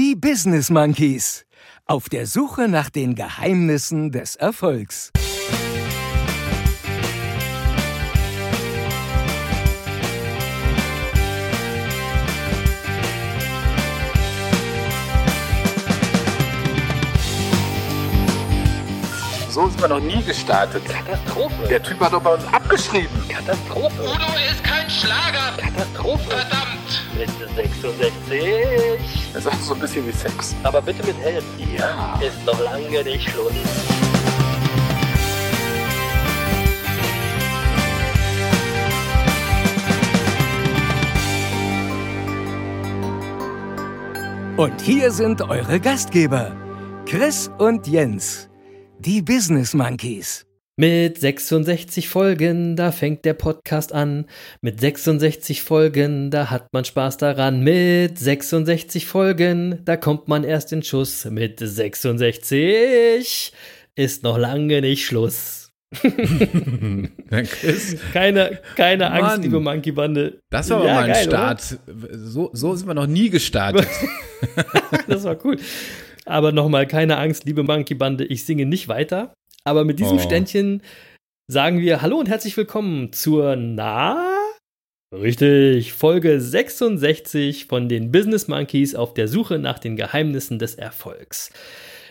Die Business Monkeys. Auf der Suche nach den Geheimnissen des Erfolgs. So sind wir noch nie gestartet. Katastrophe. Der Typ hat doch bei uns abgeschrieben. Katastrophe. Udo ist kein Schlager. Katastrophe. Verdammt. Mit 66. Das ist auch so ein bisschen wie Sex. Aber bitte mit Helm. Ja. Ist noch lange nicht Schluss. Und hier sind eure Gastgeber, Chris und Jens, die Business Monkeys. Mit 66 Folgen, da fängt der Podcast an. Mit 66 Folgen, da hat man Spaß daran. Mit 66 Folgen, da kommt man erst in Schuss. Mit 66 ist noch lange nicht Schluss. Keine, keine Angst, Mann. liebe Monkey Bande. das war aber Ja, mal ein geil, Start. So, so sind wir noch nie gestartet. Das war cool. Aber nochmal, keine Angst, liebe Monkey Bande, ich singe nicht weiter. Aber mit diesem Oh. Ständchen sagen wir Hallo und herzlich willkommen zur Na. Richtig, Folge 66 von den Business Monkeys auf der Suche nach den Geheimnissen des Erfolgs.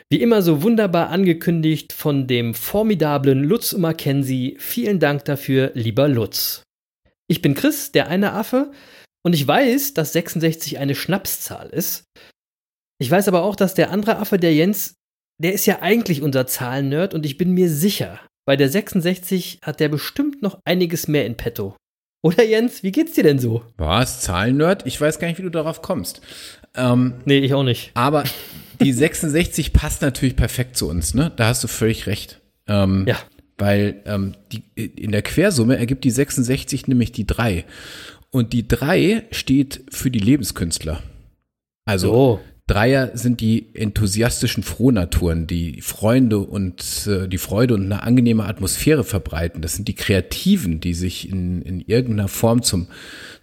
Wie immer so wunderbar angekündigt von dem formidablen Lutz Mackenzie. Vielen Dank dafür, lieber Lutz. Ich bin Chris, der eine Affe, und ich weiß, dass 66 eine Schnapszahl ist. Ich weiß aber auch, dass der andere Affe, der Jens, der ist ja eigentlich unser Zahlennerd und ich bin mir sicher, bei der 66 hat der bestimmt noch einiges mehr in petto. Oder Jens, wie geht's dir denn so? Was? Zahlennerd? Ich weiß gar nicht, wie du darauf kommst. Ähm, Nee, ich auch nicht. aber die 66 passt natürlich perfekt zu uns, ne? Da hast du völlig recht. Ähm, Ja. Weil ähm, die, in der Quersumme ergibt die 66 nämlich die 3. Und die 3 steht für die Lebenskünstler. Also So. Dreier sind die enthusiastischen Frohnaturen, die Freunde und äh, die Freude und eine angenehme Atmosphäre verbreiten. Das sind die Kreativen, die sich in, in irgendeiner Form zum,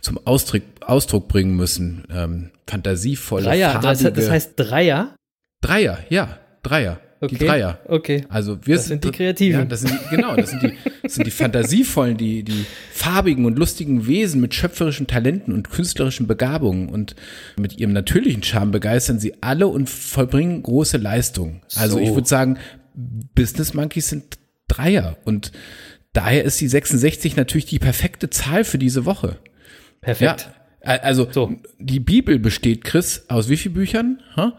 zum Ausdruck, Ausdruck bringen müssen. Ähm, fantasievolle, Dreier, das, das heißt Dreier? Dreier, ja, Dreier. Okay. Die Dreier. Okay. Also wir Das sind die Kreativen. Ja, das sind die, genau, das sind die, das sind die fantasievollen, die, die farbigen und lustigen Wesen mit schöpferischen Talenten und künstlerischen Begabungen und mit ihrem natürlichen Charme begeistern sie alle und vollbringen große Leistungen. Also So. ich würde sagen, Business Monkeys sind Dreier und daher ist die 66 natürlich die perfekte Zahl für diese Woche. Perfekt. Ja, also So. die Bibel besteht, Chris, aus wie vielen Büchern? Ha?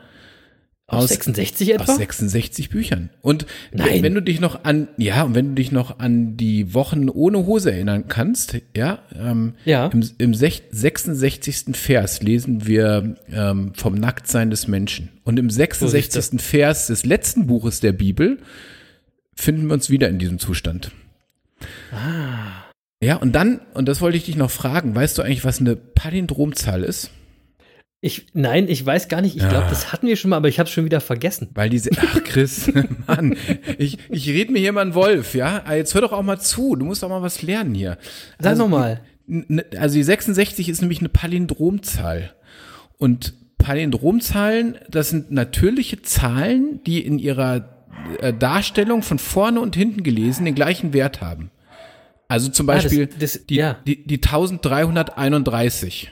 Aus 66 etwa? Aus 66 Büchern. Und Nein. wenn du dich noch an, ja, und wenn du dich noch an die Wochen ohne Hose erinnern kannst, ja, ähm, Ja. im, im sech- 66. Vers lesen wir ähm, vom Nacktsein des Menschen. Und im 66. Vers des letzten Buches der Bibel finden wir uns wieder in diesem Zustand. Ah. Ja, und dann, und das wollte ich dich noch fragen, weißt du eigentlich, was eine Palindromzahl ist? Ich, nein, ich weiß gar nicht. Ich glaube, das hatten wir schon mal, aber ich habe es schon wieder vergessen. Weil diese, ach Chris, Mann, ich, ich rede mir hier mal einen Wolf, ja? Ah, Jetzt hör doch auch mal zu, du musst doch mal was lernen hier. Sag also, noch mal. n- Also die 66 ist nämlich eine Palindromzahl. Und Palindromzahlen, das sind natürliche Zahlen, die in ihrer äh, Darstellung von vorne und hinten gelesen den gleichen Wert haben. Also zum Ah, das- Beispiel das- die, ja. die, die 1331.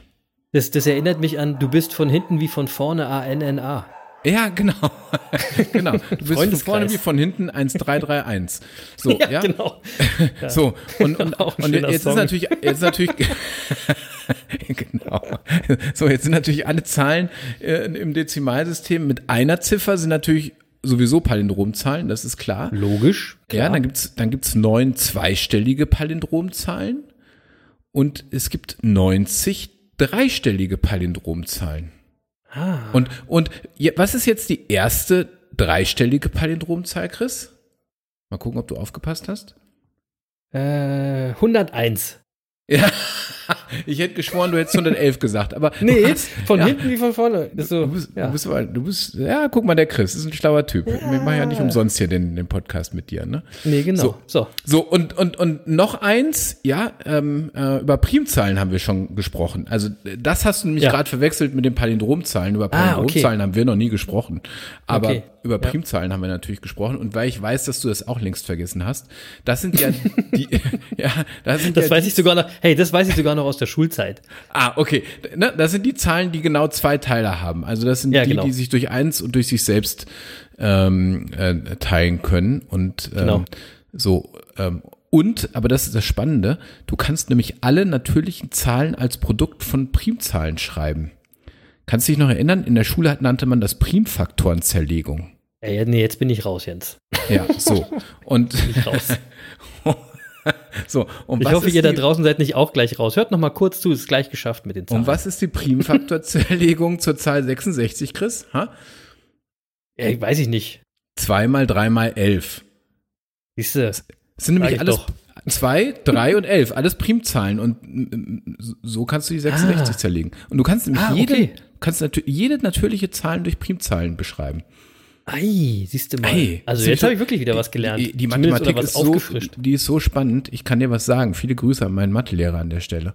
Das, das erinnert mich an, du bist von hinten wie von vorne A-N-N-A. Ja, genau. genau. Du bist von vorne wie von hinten 1331. So, ja. genau. So, und, und, und jetzt ist Song. natürlich, jetzt ist natürlich, genau. So, jetzt sind natürlich alle Zahlen äh, im Dezimalsystem mit einer Ziffer sind natürlich sowieso Palindromzahlen, das ist klar. Logisch. Ja, dann gibt's dann gibt's neun zweistellige Palindromzahlen und es gibt 90 dreistellige Palindromzahlen. Ah. Und, und was ist jetzt die erste dreistellige Palindromzahl, Chris? Mal gucken, ob du aufgepasst hast. Äh, 101. Ja, Ich hätte geschworen, du hättest 111 gesagt, aber Nee, hast- von ja, hinten wie von vorne. So, Du bist, ja. du bist, du bist, ja, guck mal, der Chris ist ein schlauer Typ. Wir machen ja nicht umsonst hier den, den Podcast mit dir, ne? nee, genau. So. So. So, und, und, und noch eins, ja, ähm, äh, über Primzahlen haben wir schon gesprochen. Also das hast du nämlich Ja. gerade verwechselt mit den Palindromzahlen. Über Ah, okay. Palindromzahlen haben wir noch nie gesprochen. Aber Okay. über Primzahlen haben wir natürlich gesprochen. Und weil ich weiß, dass du das auch längst vergessen hast, das sind ja die, ja, das sind Das ja weiß die, ich sogar noch. Hey, das weiß ich sogar noch aus der Schulzeit. Ah, okay. Ne, das sind die Zahlen, die genau zwei Teile haben. Also das sind Ja, die, genau. die sich durch eins und durch sich selbst ähm, äh, teilen können. Und ähm, Genau. so ähm, und, aber das ist das Spannende, du kannst nämlich alle natürlichen Zahlen als Produkt von Primzahlen schreiben. Kannst du dich noch erinnern? In der Schule nannte man das Primfaktorenzerlegung. Ey, nee, jetzt bin ich raus, Jens. Ja, so. Und. so. Und Ich hoffe, ihr da die- draußen seid nicht auch gleich raus. Hört noch mal kurz zu, ist gleich geschafft mit den Zahlen. Und was ist die Primfaktorzerlegung zur Zahl 66, Chris? Ha? Ja, weiß ich nicht. Zwei mal drei mal elf. Siehst du? Das sind nämlich alles doch. zwei, drei und elf, alles Primzahlen und so kannst du die 66 Ah. zerlegen. Und du kannst nämlich Ah, jede, okay. kannst natür jede natürliche Zahlen durch Primzahlen beschreiben. Ei, siehst du mal. Ey, also jetzt habe ich wirklich wieder was gelernt. Die, die Mathematik ist so, die ist so spannend. Ich kann dir was sagen. Viele Grüße an meinen Mathelehrer an der Stelle.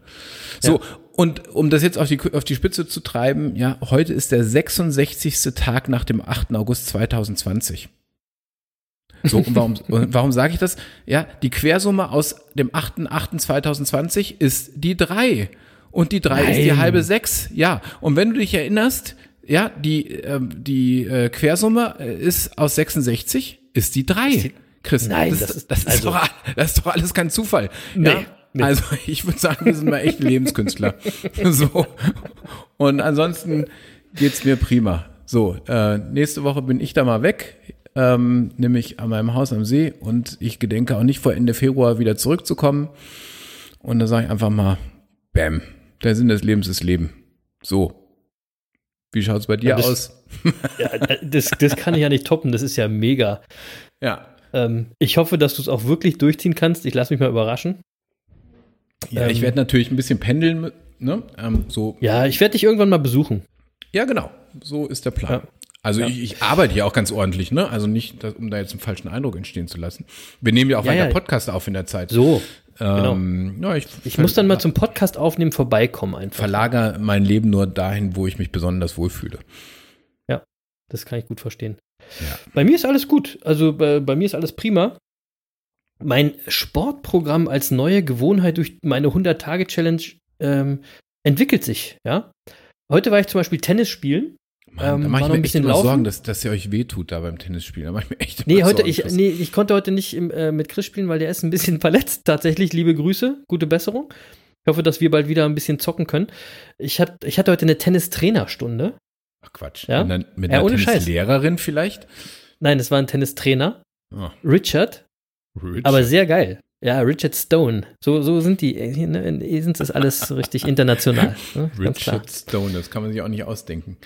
So, und um das jetzt auf die, auf die Spitze zu treiben, ja, heute ist der 66. Tag nach dem 8. August 2020. So, und warum, warum sage ich das? Ja, die Quersumme aus dem 8.8.2020 ist die 3. Und die 3 ist die Nein. halbe 6. Ja, und wenn du dich erinnerst, ja, die, ähm, die äh, Quersumme äh, ist aus 66, ist die 3. Chris, Nein, das, das ist- das, ist also- doch, das ist doch alles kein Zufall. Nee, ja? nee. Also ich würde sagen, wir sind mal echte Lebenskünstler. so. Und ansonsten geht's mir prima. So, äh, nächste Woche bin ich da mal weg, ähm, nämlich an meinem Haus am See und ich gedenke auch nicht vor Ende Februar wieder zurückzukommen. Und da sage ich einfach mal, bam, der Sinn des Lebens ist Leben. So. Wie schaut's bei dir Ja, das- aus? Ja, das, das kann ich ja nicht toppen, das ist ja mega. Ja. Ähm, ich hoffe, dass du es auch wirklich durchziehen kannst. Ich lasse mich mal überraschen. Ja, ich Ähm, werde natürlich ein bisschen pendeln, ne? Ähm, so Ja, ich werde dich irgendwann mal besuchen. Ja, genau. So ist der Plan. Ja. Also Ich, ich arbeite hier auch ganz ordentlich, ne? Also nicht, um da jetzt einen falschen Eindruck entstehen zu lassen. Wir nehmen ja auch Ja, weiter ja. Podcast auf in der Zeit. So. Genau. ähm, ja, ich Ich muss dann mal zum Podcast aufnehmen vorbeikommen einfach. verlagere mein Leben nur dahin, wo ich mich besonders wohlfühle. Das kann ich gut verstehen. Ja. Bei mir ist alles gut. Also bei, bei mir ist alles prima. Mein Sportprogramm als neue Gewohnheit durch meine 100-Tage-Challenge ähm, entwickelt sich, ja. Heute war ich zum Beispiel Tennis spielen. Mann, Ähm, mache war ich mir ein echt bisschen laufen. Sorgen, dass, dass ihr euch wehtut da beim Tennisspielen. Da mache ich mir echt Nee, heute, Sorgen, ich, nee, ich konnte heute nicht im, äh, mit Chris spielen, weil der ist ein bisschen verletzt. Tatsächlich, liebe Grüße, gute Besserung. Ich hoffe, dass wir bald wieder ein bisschen zocken können. Ich, hat, ich hatte heute eine Tennistrainerstunde. Ach Quatsch. Ja? Mit einer, mit einer. Tennislehrerin vielleicht? Nein, es war ein Tennistrainer. Oh, Richard, Rich. aber sehr geil. Ja, Richard Stone. So, so sind die. Ne, in Esens ist alles richtig international. Ne? Richard Stone, das kann man sich auch nicht ausdenken.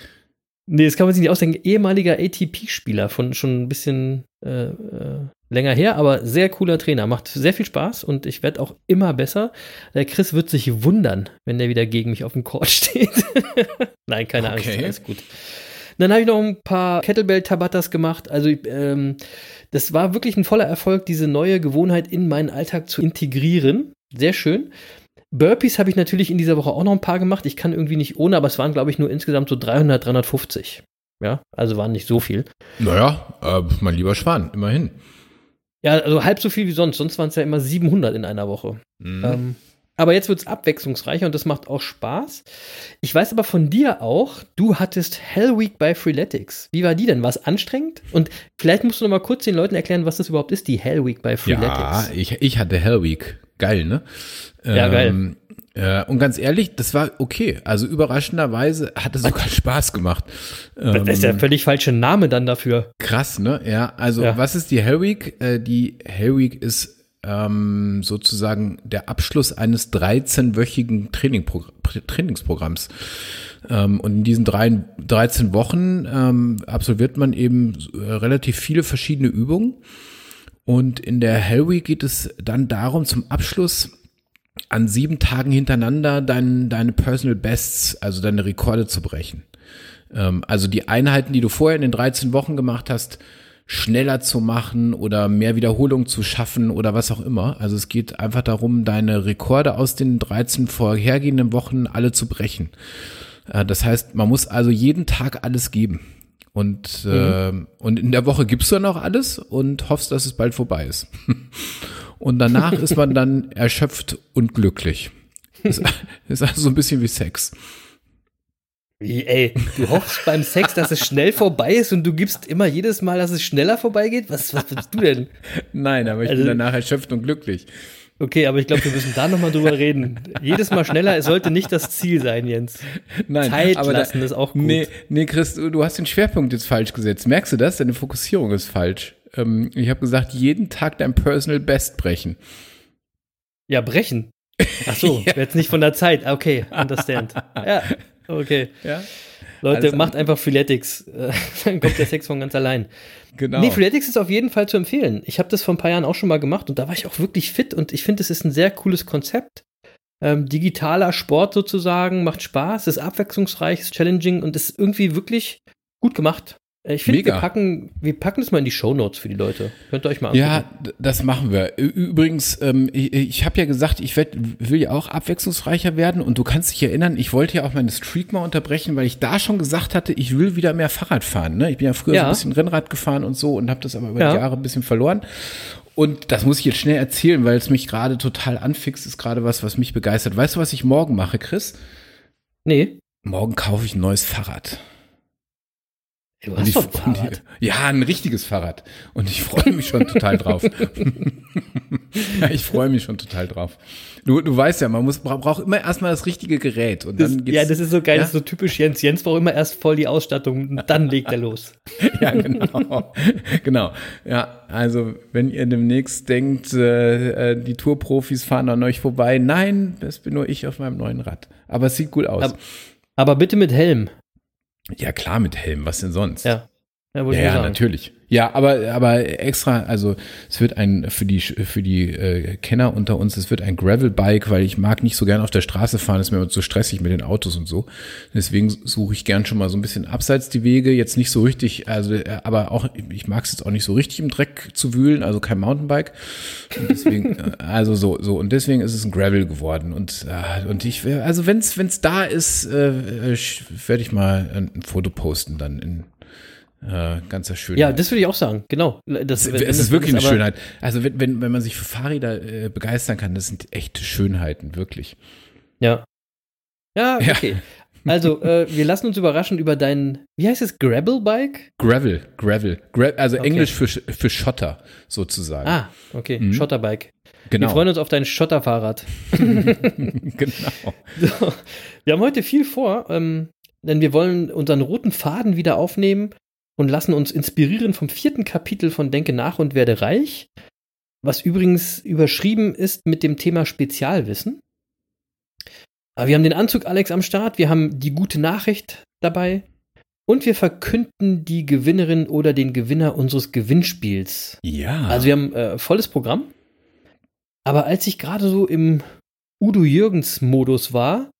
Nee, das kann man sich nicht ausdenken. Ehemaliger ATP-Spieler von schon ein bisschen äh, äh, länger her, aber sehr cooler Trainer. Macht sehr viel Spaß und ich werde auch immer besser. Der Chris wird sich wundern, wenn der wieder gegen mich auf dem Court steht. Nein, keine Angst, Okay. alles gut. Dann habe ich noch ein paar Kettlebell-Tabatas gemacht. Also ähm, das war wirklich ein voller Erfolg, diese neue Gewohnheit in meinen Alltag zu integrieren. Sehr schön. Burpees habe ich natürlich in dieser Woche auch noch ein paar gemacht. Ich kann irgendwie nicht ohne, aber es waren, glaube ich, nur insgesamt so 300, 350. Ja, also waren nicht so viel. Naja, äh, mein lieber Schwan, immerhin. Ja, also halb so viel wie sonst. Sonst waren es ja immer 700 in einer Woche. Mhm. Ähm, aber jetzt wird es abwechslungsreicher und das macht auch Spaß. Ich weiß aber von dir auch, du hattest Hell Week bei Freeletics. Wie war die denn? War es anstrengend? Und vielleicht musst du noch mal kurz den Leuten erklären, was das überhaupt ist, die Hell Week bei Ja, Freeletics. ich, ich hatte Hell Week. Geil, ne? Ja, geil. Äh, und ganz ehrlich, das war okay. Also überraschenderweise hat es sogar Spaß gemacht. Ähm, Das ist der völlig falsche Name dann dafür. krass, ne? Ja, also Ja. was ist die Hell Week? Äh, die Hell Week ist ähm, sozusagen der Abschluss eines 13-wöchigen Trainingpro Trainingsprogramms. Ähm, und in diesen drei, 13 Wochen ähm, absolviert man eben äh, relativ viele verschiedene Übungen. Und in der Hell Week geht es dann darum, zum Abschluss an sieben Tagen hintereinander dein, deine Personal Bests, also deine Rekorde zu brechen. Ähm, also die Einheiten, die du vorher in den 13 Wochen gemacht hast, schneller zu machen oder mehr Wiederholung zu schaffen oder was auch immer. Also es geht einfach darum, deine Rekorde aus den 13 vorhergehenden Wochen alle zu brechen. Äh, das heißt, man muss also jeden Tag alles geben. Und, äh, und in der Woche gibst du dann auch alles und hoffst, dass es bald vorbei ist. Und danach ist man dann erschöpft und glücklich. Ist, ist also so ein bisschen wie Sex. Wie, ey, du hoffst beim Sex, dass es schnell vorbei ist und du gibst immer jedes Mal, dass es schneller vorbeigeht? Was, was willst du denn? Nein, aber ich Also- bin danach erschöpft und glücklich. Okay, aber ich glaube, wir müssen da nochmal drüber reden. Jedes Mal schneller es sollte nicht das Ziel sein, Jens. Nein, Zeit aber lassen da, ist auch gut. Nee, nee, Chris, du, hast den Schwerpunkt jetzt falsch gesetzt. Merkst du das? Deine Fokussierung ist falsch. Ähm, ich habe gesagt, jeden Tag dein Personal Best brechen. Ja, brechen. Ach so, jetzt nicht von der Zeit. Okay, understand. Ja, okay. Ja, Leute, macht einfach Freeletics. Dann kommt der Sex von ganz allein. genau. Nee, Freeletics ist auf jeden Fall zu empfehlen. Ich habe das vor ein paar Jahren auch schon mal gemacht und da war ich auch wirklich fit und ich finde, es ist ein sehr cooles Konzept. Ähm, digitaler Sport sozusagen, macht Spaß, ist abwechslungsreich, ist challenging und ist irgendwie wirklich gut gemacht. Äh, Ich finde, wir packen, wir packen das mal in die Shownotes für die Leute. Könnt ihr euch mal angucken. Ja, das machen wir. Übrigens, ähm, ich, ich habe ja gesagt, ich werd, will ja auch abwechslungsreicher werden und du kannst dich erinnern, ich wollte ja auch meine Streak mal unterbrechen, weil ich da schon gesagt hatte, ich will wieder mehr Fahrrad fahren. Ne? Ich bin ja früher so Ja. ein bisschen Rennrad gefahren und so und habe das aber über Ja. die Jahre ein bisschen verloren. Und das muss ich jetzt schnell erzählen, weil es mich gerade total anfixt, ist gerade was, was mich begeistert. Weißt du, was ich morgen mache, Chris? Nee, Morgen kaufe ich ein neues Fahrrad. Du hast doch ein Fahrrad. ich- Ja, ein richtiges Fahrrad. Und ich freue mich schon total drauf. ja, ich freue mich schon total drauf. Du, du weißt ja, man muss, bra- braucht immer erstmal das richtige Gerät. Und Das, dann geht's, ja, das ist so geil, Ja? das ist so typisch Jens. Jens braucht immer erst voll die Ausstattung und dann legt er los. ja, genau. genau. Ja, also wenn ihr demnächst denkt, äh, äh, die Tourprofis fahren an euch vorbei, nein, das bin nur ich auf meinem neuen Rad. Aber es sieht gut aus. Aber- Aber bitte mit Helm. Ja, klar mit Helm, was denn sonst? Ja. Ja, Ja, natürlich. Ja, aber, aber extra, also es wird ein, für die, für die äh, Kenner unter uns, es wird ein Gravel-Bike, weil ich mag nicht so gern auf der Straße fahren, ist mir immer zu stressig mit den Autos und so. Deswegen suche ich gern schon mal so ein bisschen abseits die Wege, jetzt nicht so richtig, also, äh, aber auch, ich mag es jetzt auch nicht so richtig im Dreck zu wühlen, also kein Mountainbike. Und deswegen, äh, also so, so, und deswegen ist es ein Gravel geworden. Und, äh, und ich, also wenn es da ist, äh, äh, werde ich mal ein Foto posten dann in äh, ganzer Schönheit. Ja, das würde ich auch sagen, genau. Das, Es, es ist wirklich eine Schönheit. Also wenn, wenn, wenn man sich für Fahrräder äh, begeistern kann, das sind echte Schönheiten, wirklich. Ja. Ja, Ja. okay. Also, äh, wir lassen uns überraschen über dein, wie heißt es, Gravel-Bike? Gravel, Gravel, Gra also Okay. Englisch für, für Schotter sozusagen. Ah, okay, Mhm. Schotterbike. genau. Wir freuen uns auf dein Schotterfahrrad. genau. So, wir haben heute viel vor, ähm, denn wir wollen unseren roten Faden wieder aufnehmen und lassen uns inspirieren vom vierten Kapitel von Denke nach und werde reich, was übrigens überschrieben ist mit dem Thema Spezialwissen. Aber wir haben den Anzug Alex am Start, wir haben die gute Nachricht dabei und wir verkünden die Gewinnerin oder den Gewinner unseres Gewinnspiels. Ja. Also wir haben äh, volles Programm. Aber als ich gerade so im Udo Jürgens Modus war,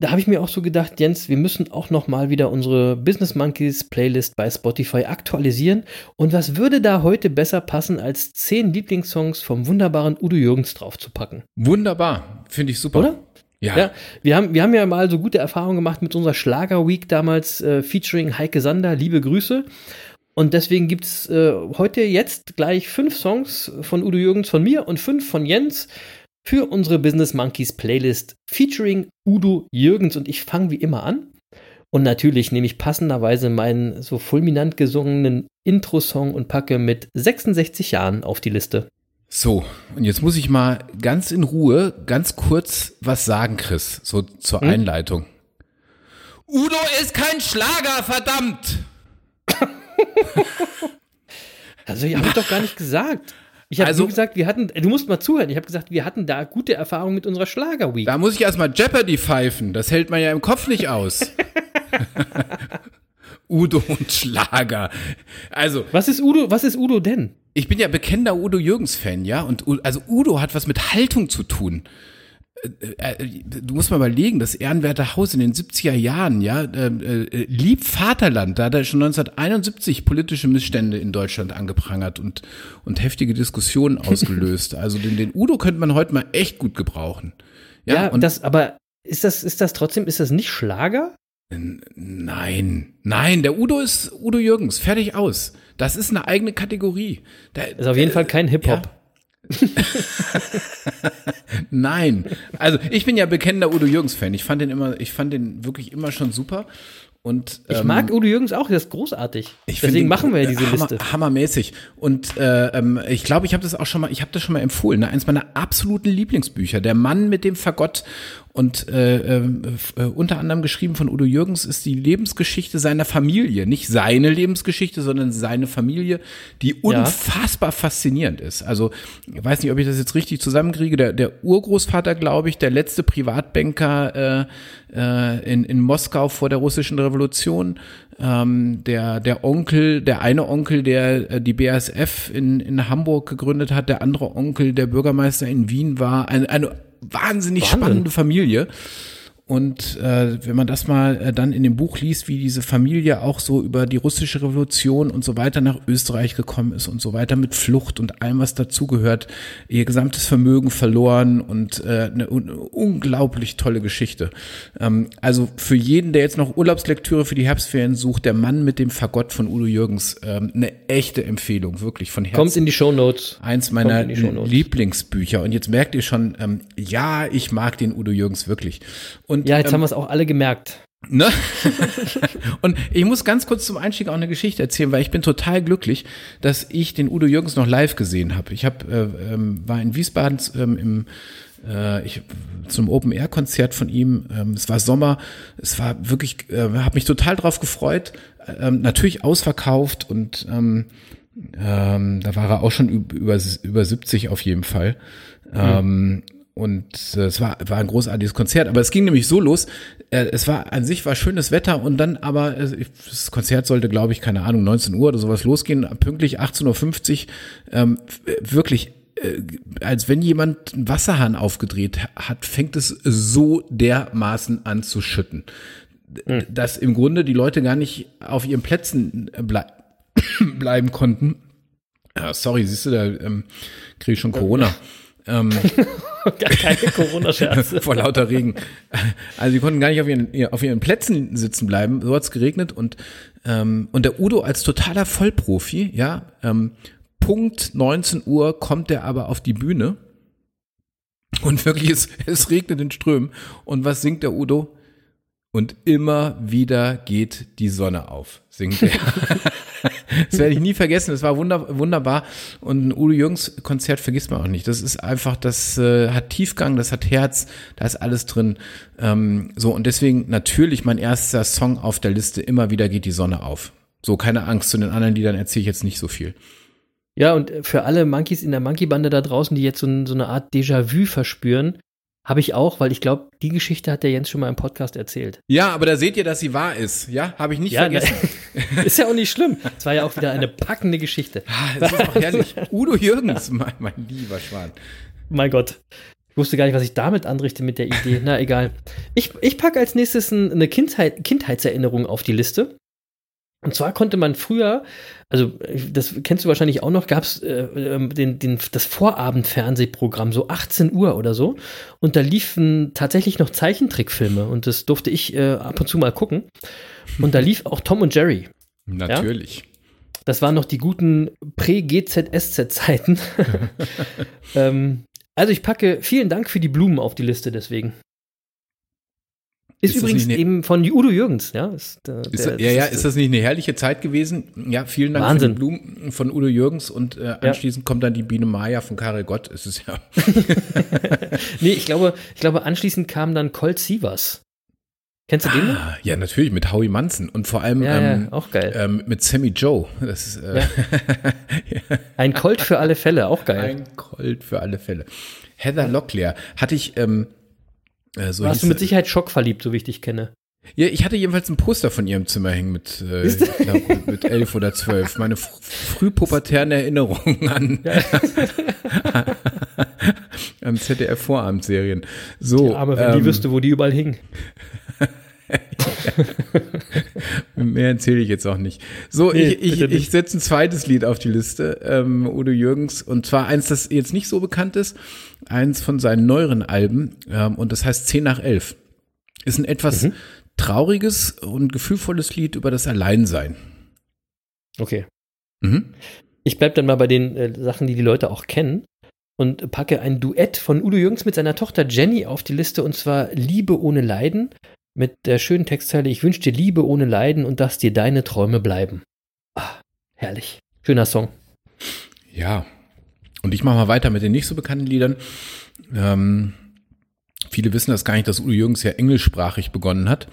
da habe ich mir auch so gedacht, Jens, wir müssen auch noch mal wieder unsere Business Monkeys Playlist bei Spotify aktualisieren. Und was würde da heute besser passen, als zehn Lieblingssongs vom wunderbaren Udo Jürgens draufzupacken? Wunderbar. Finde ich super. Oder? Ja. Ja, wir haben, wir haben ja mal so gute Erfahrungen gemacht mit unserer Schlager-Week damals, äh, featuring Heike Sander, liebe Grüße. Und deswegen gibt es äh, heute jetzt gleich fünf Songs von Udo Jürgens von mir und fünf von Jens für unsere Business Monkeys Playlist featuring Udo Jürgens. Und ich fange wie immer an. Und natürlich nehme ich passenderweise meinen so fulminant gesungenen Intro-Song und packe mit 66 Jahren auf die Liste. So, und jetzt muss ich mal ganz in Ruhe, ganz kurz was sagen, Chris, so zur Hm? Einleitung. Udo ist kein Schlager, verdammt! Also, ich habe ich doch gar nicht gesagt. Ich habe Also- gesagt, wir hatten, du musst mal zuhören, ich habe gesagt, wir hatten da gute Erfahrungen mit unserer Schlager-Week. Da muss ich erstmal Jeopardy pfeifen. Das hält man ja im Kopf nicht aus. Udo und Schlager. Also, Was ist Udo, was ist Udo denn? ich bin ja bekennender Udo Jürgens-Fan, ja. Und also Udo hat was mit Haltung zu tun. Äh, äh, Du musst mal überlegen, das Ehrenwerte Haus in den 70er Jahren, ja, äh, äh, lieb Vaterland, da hat er schon 1971 politische Missstände in Deutschland angeprangert und, und heftige Diskussionen ausgelöst. Also den, den Udo könnte man heute mal echt gut gebrauchen. Ja, Ja, und das, aber ist das, ist das trotzdem, ist das nicht Schlager? nein, nein, der Udo ist Udo Jürgens, fertig aus. Das ist eine eigene Kategorie. Da, Ist auf jeden Fall kein Hip-Hop. Nein. Also ich bin ja bekennender Udo Jürgens-Fan. Ich fand den immer, ich fand den wirklich immer schon super. Und, Ich ähm, mag Udo Jürgens auch, der ist großartig. ich Deswegen den, machen wir ja diese hammer, Liste. Hammermäßig. Und äh, ähm, ich glaube, ich habe das auch schon mal, ich habe das schon mal empfohlen. Ne? Eins meiner absoluten Lieblingsbücher, Der Mann mit dem Fagott. Und äh, ähm, äh, unter anderem geschrieben von Udo Jürgens ist die Lebensgeschichte seiner Familie. Nicht seine Lebensgeschichte, sondern seine Familie, die unfassbar faszinierend ist. Also, ich weiß nicht, ob ich das jetzt richtig zusammenkriege. Der, der Urgroßvater, glaube ich, der letzte Privatbanker äh, äh, in, in Moskau vor der russischen Revolution. Ähm, der, der Onkel, der eine Onkel, der äh, die BASF in, in Hamburg gegründet hat, der andere Onkel, der Bürgermeister in Wien war. Eine, eine wahnsinnig Wahnsinn. spannende Familie. Und äh, wenn man das mal äh, dann in dem Buch liest, wie diese Familie auch so über die russische Revolution und so weiter nach Österreich gekommen ist und so weiter mit Flucht und allem, was dazugehört, ihr gesamtes Vermögen verloren und äh, eine un unglaublich tolle Geschichte. Ähm, also für jeden, der jetzt noch Urlaubslektüre für die Herbstferien sucht, der Mann mit dem Fagott von Udo Jürgens, ähm, eine echte Empfehlung, wirklich von Herzen. Kommt in die Shownotes. Eins meiner. Lieblingsbücher. Und jetzt merkt ihr schon, ähm, ja, ich mag den Udo Jürgens wirklich. Und, Ja, jetzt ähm, haben wir es auch alle gemerkt. Ne? und ich muss ganz kurz zum Einstieg auch eine Geschichte erzählen, weil ich bin total glücklich, dass ich den Udo Jürgens noch live gesehen habe. Ich hab, äh, ähm, war in Wiesbaden ähm, im äh, ich, zum Open Air Konzert von ihm. Ähm, es war Sommer. Es war wirklich, äh, habe mich total drauf gefreut. Ähm, natürlich ausverkauft und ähm, ähm, da war er auch schon üb- über, über 70 auf jeden Fall. Ähm, und äh, es war, war ein großartiges Konzert, aber es ging nämlich so los. Äh, es war an sich war schönes Wetter und dann aber äh, das Konzert sollte, glaube ich, keine Ahnung, 19 Uhr oder sowas losgehen. Pünktlich 18.50 Uhr, ähm, wirklich äh, als wenn jemand einen Wasserhahn aufgedreht hat, fängt es so dermaßen an zu schütten, dass im Grunde die Leute gar nicht auf ihren Plätzen äh, blei bleiben konnten. Ja, sorry, siehst du, da ähm, kriege ich schon Corona. Ähm, Gar keine Corona-Scherze. vor lauter Regen. Also die konnten gar nicht auf ihren, auf ihren Plätzen sitzen bleiben. So hat's geregnet und ähm, und der Udo als totaler Vollprofi, ja, ähm, Punkt 19 Uhr kommt er aber auf die Bühne und wirklich es, es regnet in Strömen und was singt der Udo? Und immer wieder geht die Sonne auf, singt er. das werde ich nie vergessen. Das war wunder, wunderbar. Und ein Udo Jürgens Konzert vergisst man auch nicht. Das ist einfach, das äh, hat Tiefgang, das hat Herz, da ist alles drin. Ähm, so, und deswegen natürlich mein erster Song auf der Liste, immer wieder geht die Sonne auf. So, keine Angst, zu den anderen Liedern erzähle ich jetzt nicht so viel. Ja, und für alle Monkeys in der Monkey-Bande da draußen, die jetzt so, so eine Art Déjà-vu verspüren, habe ich auch, weil ich glaube, die Geschichte hat der Jens schon mal im Podcast erzählt. Ja, aber da seht ihr, dass sie wahr ist. Ja, habe ich nicht Ja, vergessen. ne, ist ja auch nicht schlimm. Es war ja auch wieder eine packende Geschichte. Ah, Es ist auch herrlich. Udo Jürgens, mein, mein lieber Schwan. Mein Gott. Ich wusste gar nicht, was ich damit anrichte mit der Idee. Na, egal. Ich, ich packe als nächstes ein- eine Kindheit, Kindheitserinnerung auf die Liste. Und zwar konnte man früher, also das kennst du wahrscheinlich auch noch, gab es äh, ähm, den, den, das Vorabendfernsehprogramm, so 18 Uhr oder so. Und da liefen tatsächlich noch Zeichentrickfilme und das durfte ich äh, ab und zu mal gucken. Und da lief auch Tom und Jerry. Natürlich. Das waren noch die guten Prä-GZSZ-Zeiten. ähm, also ich packe vielen Dank für die Blumen auf die Liste deswegen. Ist, Ist übrigens eben von Udo Jürgens, ja. Ist, äh, Ist, der- ja, ja, das ist das nicht eine herrliche Zeit gewesen? Ja, vielen Dank Wahnsinn. für die Blumen von Udo Jürgens und äh, anschließend kommt dann die Biene Maya von Karel Gott. Es ist ja. Nee, ich glaube, ich glaube, anschließend kam dann Colt Sievers. Kennst du den noch? Ah, ja, natürlich mit Howie Manson und vor allem Ja, ähm, ja, auch geil. ähm, mit Sammy Joe. Das ist äh, Ein Colt für alle Fälle, auch geil. ein Colt für alle Fälle. Heather Locklear hatte ich ähm, äh, so Warst du mit sie- Sicherheit schockverliebt, so wie ich dich kenne. Ja, ich hatte jedenfalls ein Poster von ihrem Zimmer hängen mit, äh, glaub, mit elf oder zwölf. Meine fr frühpubertären Erinnerungen an, an ZDF-Vorabendserien. So, Aber wenn die ähm, wüsste, wo die überall hingen. Mehr erzähle ich jetzt auch nicht. So, Nee, ich, ich, nicht. ich setze ein zweites Lied auf die Liste, ähm, Udo Jürgens, und zwar eins, das jetzt nicht so bekannt ist, eins von seinen neueren Alben, ähm, und das heißt 10 nach 11. Ist ein etwas Mhm. trauriges und gefühlvolles Lied über das Alleinsein. Okay. Mhm. Ich bleib dann mal bei den äh, Sachen, die die Leute auch kennen und packe ein Duett von Udo Jürgens mit seiner Tochter Jenny auf die Liste und zwar Liebe ohne Leiden mit der schönen Textzeile Ich wünsche dir Liebe ohne Leiden und dass dir deine Träume bleiben. Ah, herrlich. Schöner Song. Ja. Und ich mache mal weiter mit den nicht so bekannten Liedern. Ähm, viele wissen das gar nicht, dass Udo Jürgens ja englischsprachig begonnen hat.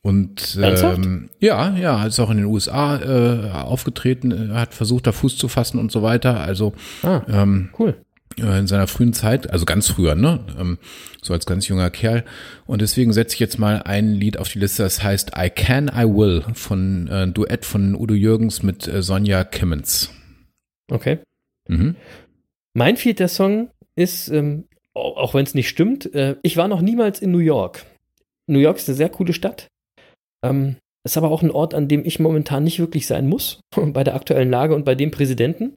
Und ähm, ja, ja, ist auch in den USA äh, aufgetreten, äh, hat versucht, da Fuß zu fassen und so weiter. Also Ah, ähm, cool. äh, in seiner frühen Zeit, also ganz früher, ne? Ähm, so als ganz junger Kerl. Und deswegen setze ich jetzt mal ein Lied auf die Liste, das heißt I Can, I Will von äh, Duett von Udo Jürgens mit äh, Sonja Kimmens. Okay. Mhm. Mein vierter Song ist, ähm, au- auch wenn es nicht stimmt, äh, ich war noch niemals in New York. New York ist eine sehr coole Stadt. Ähm, ist aber auch ein Ort, an dem ich momentan nicht wirklich sein muss, bei der aktuellen Lage und bei dem Präsidenten.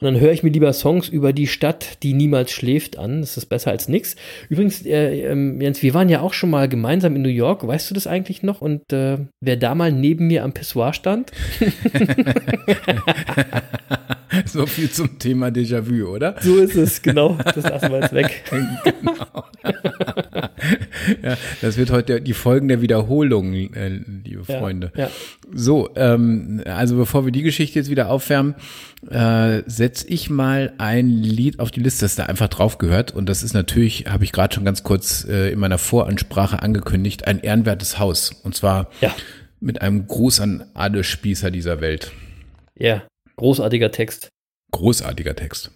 Und dann höre ich mir lieber Songs über die Stadt, die niemals schläft, an. Das ist besser als nix. Übrigens, äh, ähm, Jens, wir waren ja auch schon mal gemeinsam in New York. Weißt du das eigentlich noch? Und äh, wer da mal neben mir am Pissoir stand? so viel zum Thema Déjà-vu, oder? So ist es, genau. Das lassen wir jetzt weg. genau. ja, das wird heute die Folgen der Wiederholung, äh, liebe Ja, Freunde. Ja. So, ähm, also bevor wir die Geschichte jetzt wieder aufwärmen, äh, setze ich mal ein Lied auf die Liste, das da einfach drauf gehört. Und das ist natürlich, habe ich gerade schon ganz kurz äh, in meiner Voransprache angekündigt, ein ehrenwertes Haus. Und zwar Ja. mit einem Gruß an alle Spießer dieser Welt. Ja, großartiger Text. Großartiger Text.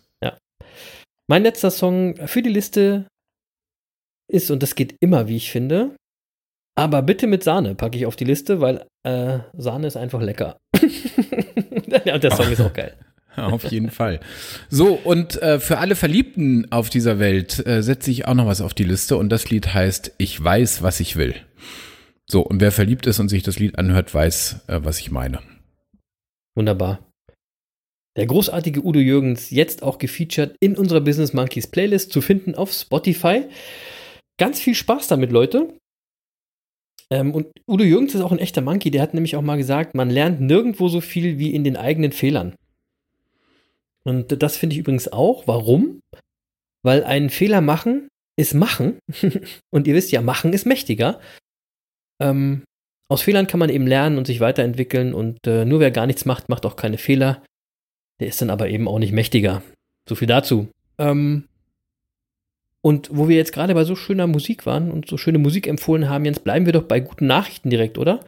Mein letzter Song für die Liste ist, und das geht immer, wie ich finde, aber bitte mit Sahne packe ich auf die Liste, weil äh, Sahne ist einfach lecker. ja, und der Song ist auch geil. Auf jeden Fall. So, und äh, für alle Verliebten auf dieser Welt äh, setze ich auch noch was auf die Liste und das Lied heißt Ich weiß, was ich will. So, und wer verliebt ist und sich das Lied anhört, weiß, äh, was ich meine. Wunderbar. Der großartige Udo Jürgens, jetzt auch gefeatured in unserer Business Monkeys Playlist zu finden auf Spotify. Ganz viel Spaß damit, Leute. Ähm, und Udo Jürgens ist auch ein echter Monkey, der hat nämlich auch mal gesagt, man lernt nirgendwo so viel wie in den eigenen Fehlern. Und das finde ich übrigens auch. Warum? Weil einen Fehler machen ist machen. und ihr wisst ja, machen ist mächtiger. Ähm, aus Fehlern kann man eben lernen und sich weiterentwickeln und äh, nur wer gar nichts macht, macht auch keine Fehler. Der ist dann aber eben auch nicht mächtiger. So viel dazu. Ähm, und wo wir jetzt gerade bei so schöner Musik waren und so schöne Musik empfohlen haben, Jens, bleiben wir doch bei guten Nachrichten direkt, oder?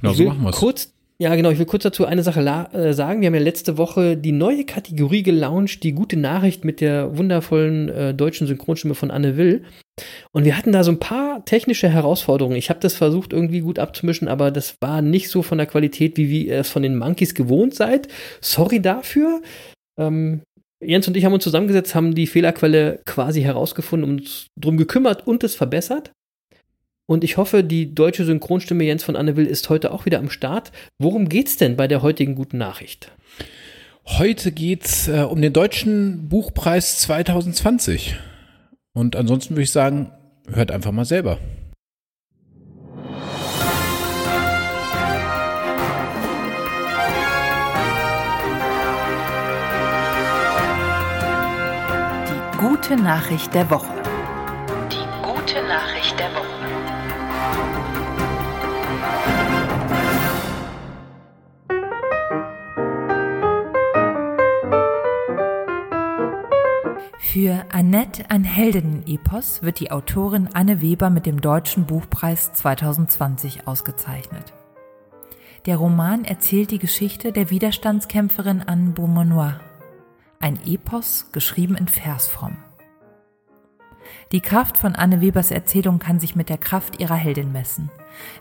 Genau, so machen wir es. kurz, ja, genau, ich will kurz dazu eine Sache äh, sagen. Wir haben ja letzte Woche die neue Kategorie gelauncht, die gute Nachricht mit der wundervollen äh, deutschen Synchronstimme von Anne Will. Und wir hatten da so ein paar technische Herausforderungen. Ich habe das versucht irgendwie gut abzumischen, aber das war nicht so von der Qualität, wie, ihr es von den Monkeys gewohnt seid. Sorry dafür. Ähm, Jens und ich haben uns zusammengesetzt, haben die Fehlerquelle quasi herausgefunden, uns drum gekümmert und es verbessert. Und ich hoffe, die deutsche Synchronstimme Jens von Anne Will ist heute auch wieder am Start. Worum geht's denn bei der heutigen guten Nachricht? Heute geht's äh, um den deutschen Buchpreis 2020. Und ansonsten würde ich sagen, hört einfach mal selber. Die gute Nachricht der Woche. Für Annette ein Heldinnen-Epos wird die Autorin Anne Weber mit dem Deutschen Buchpreis 2020 ausgezeichnet. Der Roman erzählt die Geschichte der Widerstandskämpferin Anne Beaumanoir. Ein Epos, geschrieben in Versform. Die Kraft von Anne Webers Erzählung kann sich mit der Kraft ihrer Heldin messen.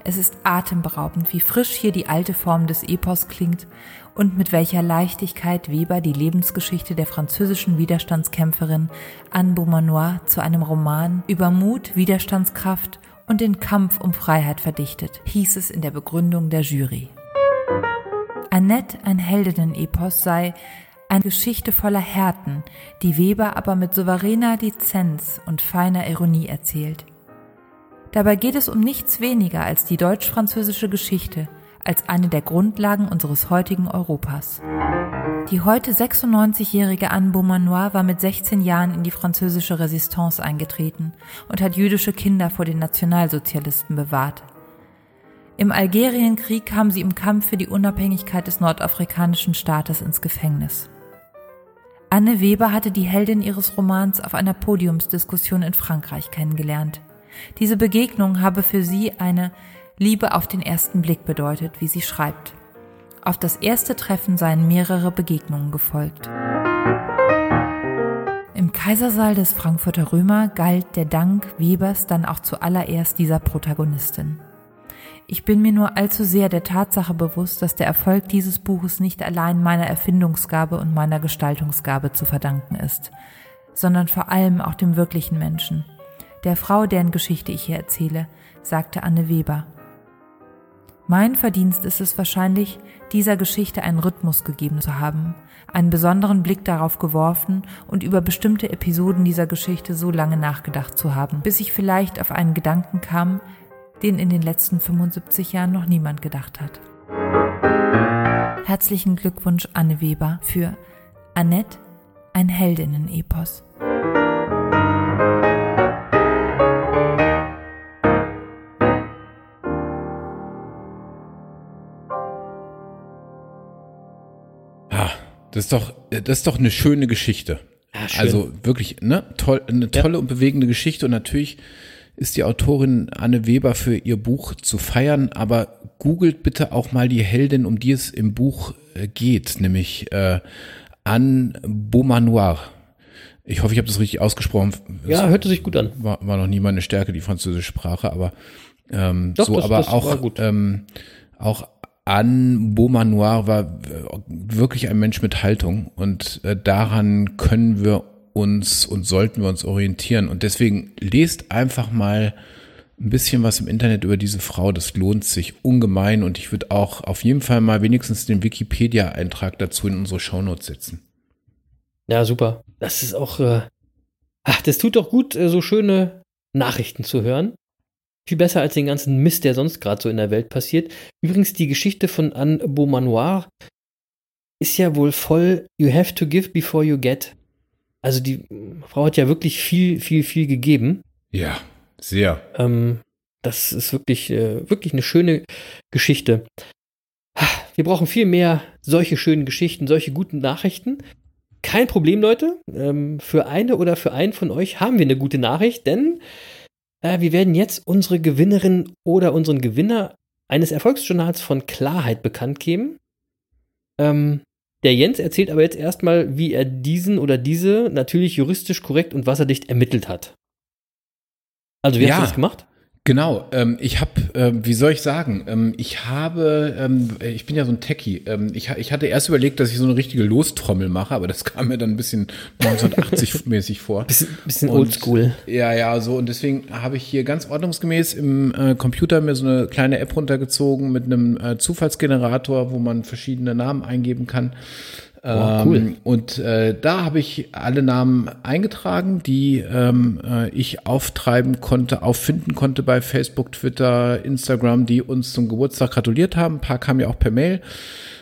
Es ist atemberaubend, wie frisch hier die alte Form des Epos klingt und mit welcher Leichtigkeit Weber die Lebensgeschichte der französischen Widerstandskämpferin Anne Beaumanoir zu einem Roman über Mut, Widerstandskraft und den Kampf um Freiheit verdichtet, hieß es in der Begründung der Jury. Annette, ein Heldinnen-Epos, sei eine Geschichte voller Härten, die Weber aber mit souveräner Lizenz und feiner Ironie erzählt. Dabei geht es um nichts weniger als die deutsch-französische Geschichte, als eine der Grundlagen unseres heutigen Europas. Die heute 96-jährige Anne Beaumanoir war mit 16 Jahren in die französische Resistance eingetreten und hat jüdische Kinder vor den Nationalsozialisten bewahrt. Im Algerienkrieg kam sie im Kampf für die Unabhängigkeit des nordafrikanischen Staates ins Gefängnis. Anne Weber hatte die Heldin ihres Romans auf einer Podiumsdiskussion in Frankreich kennengelernt. Diese Begegnung habe für sie eine Liebe auf den ersten Blick bedeutet, wie sie schreibt. Auf das erste Treffen seien mehrere Begegnungen gefolgt. Im Kaisersaal des Frankfurter Römer galt der Dank Webers dann auch zuallererst dieser Protagonistin. Ich bin mir nur allzu sehr der Tatsache bewusst, dass der Erfolg dieses Buches nicht allein meiner Erfindungsgabe und meiner Gestaltungsgabe zu verdanken ist, sondern vor allem auch dem wirklichen Menschen, der Frau, deren Geschichte ich hier erzähle, sagte Anne Weber. Mein Verdienst ist es wahrscheinlich, dieser Geschichte einen Rhythmus gegeben zu haben, einen besonderen Blick darauf geworfen und über bestimmte Episoden dieser Geschichte so lange nachgedacht zu haben, bis ich vielleicht auf einen Gedanken kam, den in den letzten 75 Jahren noch niemand gedacht hat. Herzlichen Glückwunsch, Anne Weber, für Annette, ein Heldinnen-Epos. Das ist doch, das ist doch eine schöne Geschichte. Ja, schön. Also wirklich, ne, toll, eine tolle und bewegende Geschichte und natürlich ist die Autorin Anne Weber für ihr Buch zu feiern, aber googelt bitte auch mal die Heldin, um die es im Buch äh, geht, nämlich äh, Anne Beaumanoir. Ich hoffe, ich habe das richtig ausgesprochen. Ja, hörte sich gut an. war, war noch nie meine Stärke, die französische Sprache, aber ähm, Doch, so, das- aber das auch, gut. ähm, auch Anne Beaumanoir war äh, wirklich ein Mensch mit Haltung und äh, daran können wir uns und sollten wir uns orientieren. Und deswegen lest einfach mal ein bisschen was im Internet über diese Frau. Das lohnt sich ungemein und ich würde auch auf jeden Fall mal wenigstens den Wikipedia-Eintrag dazu in unsere Shownotes setzen. Ja, super. Das ist auch, äh, ach, das tut doch gut, äh, so schöne Nachrichten zu hören. Viel besser als den ganzen Mist, der sonst gerade so in der Welt passiert. Übrigens, die Geschichte von Anne Beaumanoir ist ja wohl voll You have to give before you get. Also die Frau hat ja wirklich viel, viel, viel gegeben. Ja, sehr. Ähm, das ist wirklich, äh, wirklich eine schöne Geschichte. Wir brauchen viel mehr solche schönen Geschichten, solche guten Nachrichten. Kein Problem, Leute. Ähm, für eine oder für einen von euch haben wir eine gute Nachricht, denn äh, wir werden jetzt unsere Gewinnerin oder unseren Gewinner eines Erfolgsjournals von Klarheit bekannt geben. Ähm, der Jens erzählt aber jetzt erstmal, wie er diesen oder diese natürlich juristisch korrekt und wasserdicht ermittelt hat. Also, wie Ja. hast du das gemacht? Genau, ähm, ich habe, ähm, wie soll ich sagen, ähm, ich habe, ähm, ich bin ja so ein Techie, ähm, ich, ich hatte erst überlegt, dass ich so eine richtige Lostrommel mache, aber das kam mir dann ein bisschen 1980-mäßig vor. Bisschen, bisschen oldschool. Ja, ja, so und deswegen habe ich hier ganz ordnungsgemäß im äh, Computer mir so eine kleine App runtergezogen mit einem äh, Zufallsgenerator, wo man verschiedene Namen eingeben kann. Oh, cool. Ähm, und äh, da habe ich alle Namen eingetragen, die ähm, äh, ich auftreiben konnte, auffinden konnte bei Facebook, Twitter, Instagram, die uns zum Geburtstag gratuliert haben. Ein paar kamen ja auch per Mail.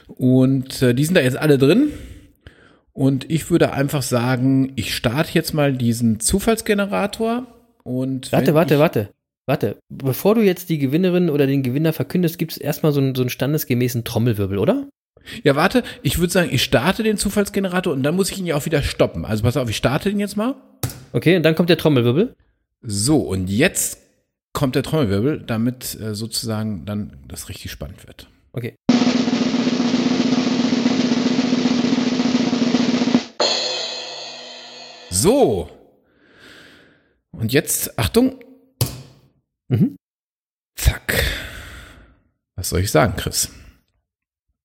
Und äh, die sind da jetzt alle drin. Und ich würde einfach sagen, ich starte jetzt mal diesen Zufallsgenerator. Und Warte, warte, warte. Warte. Bevor du jetzt die Gewinnerin oder den Gewinner verkündest, gibt es erstmal so einen, so einen standesgemäßen Trommelwirbel, oder? Ja, warte, ich würde sagen, ich starte den Zufallsgenerator und dann muss ich ihn ja auch wieder stoppen. Also pass auf, ich starte den jetzt mal. Okay, und dann kommt der Trommelwirbel. So, und jetzt kommt der Trommelwirbel, damit äh, sozusagen dann das richtig spannend wird. Okay. So. Und jetzt, Achtung. Mhm. Zack. Was soll ich sagen, Chris?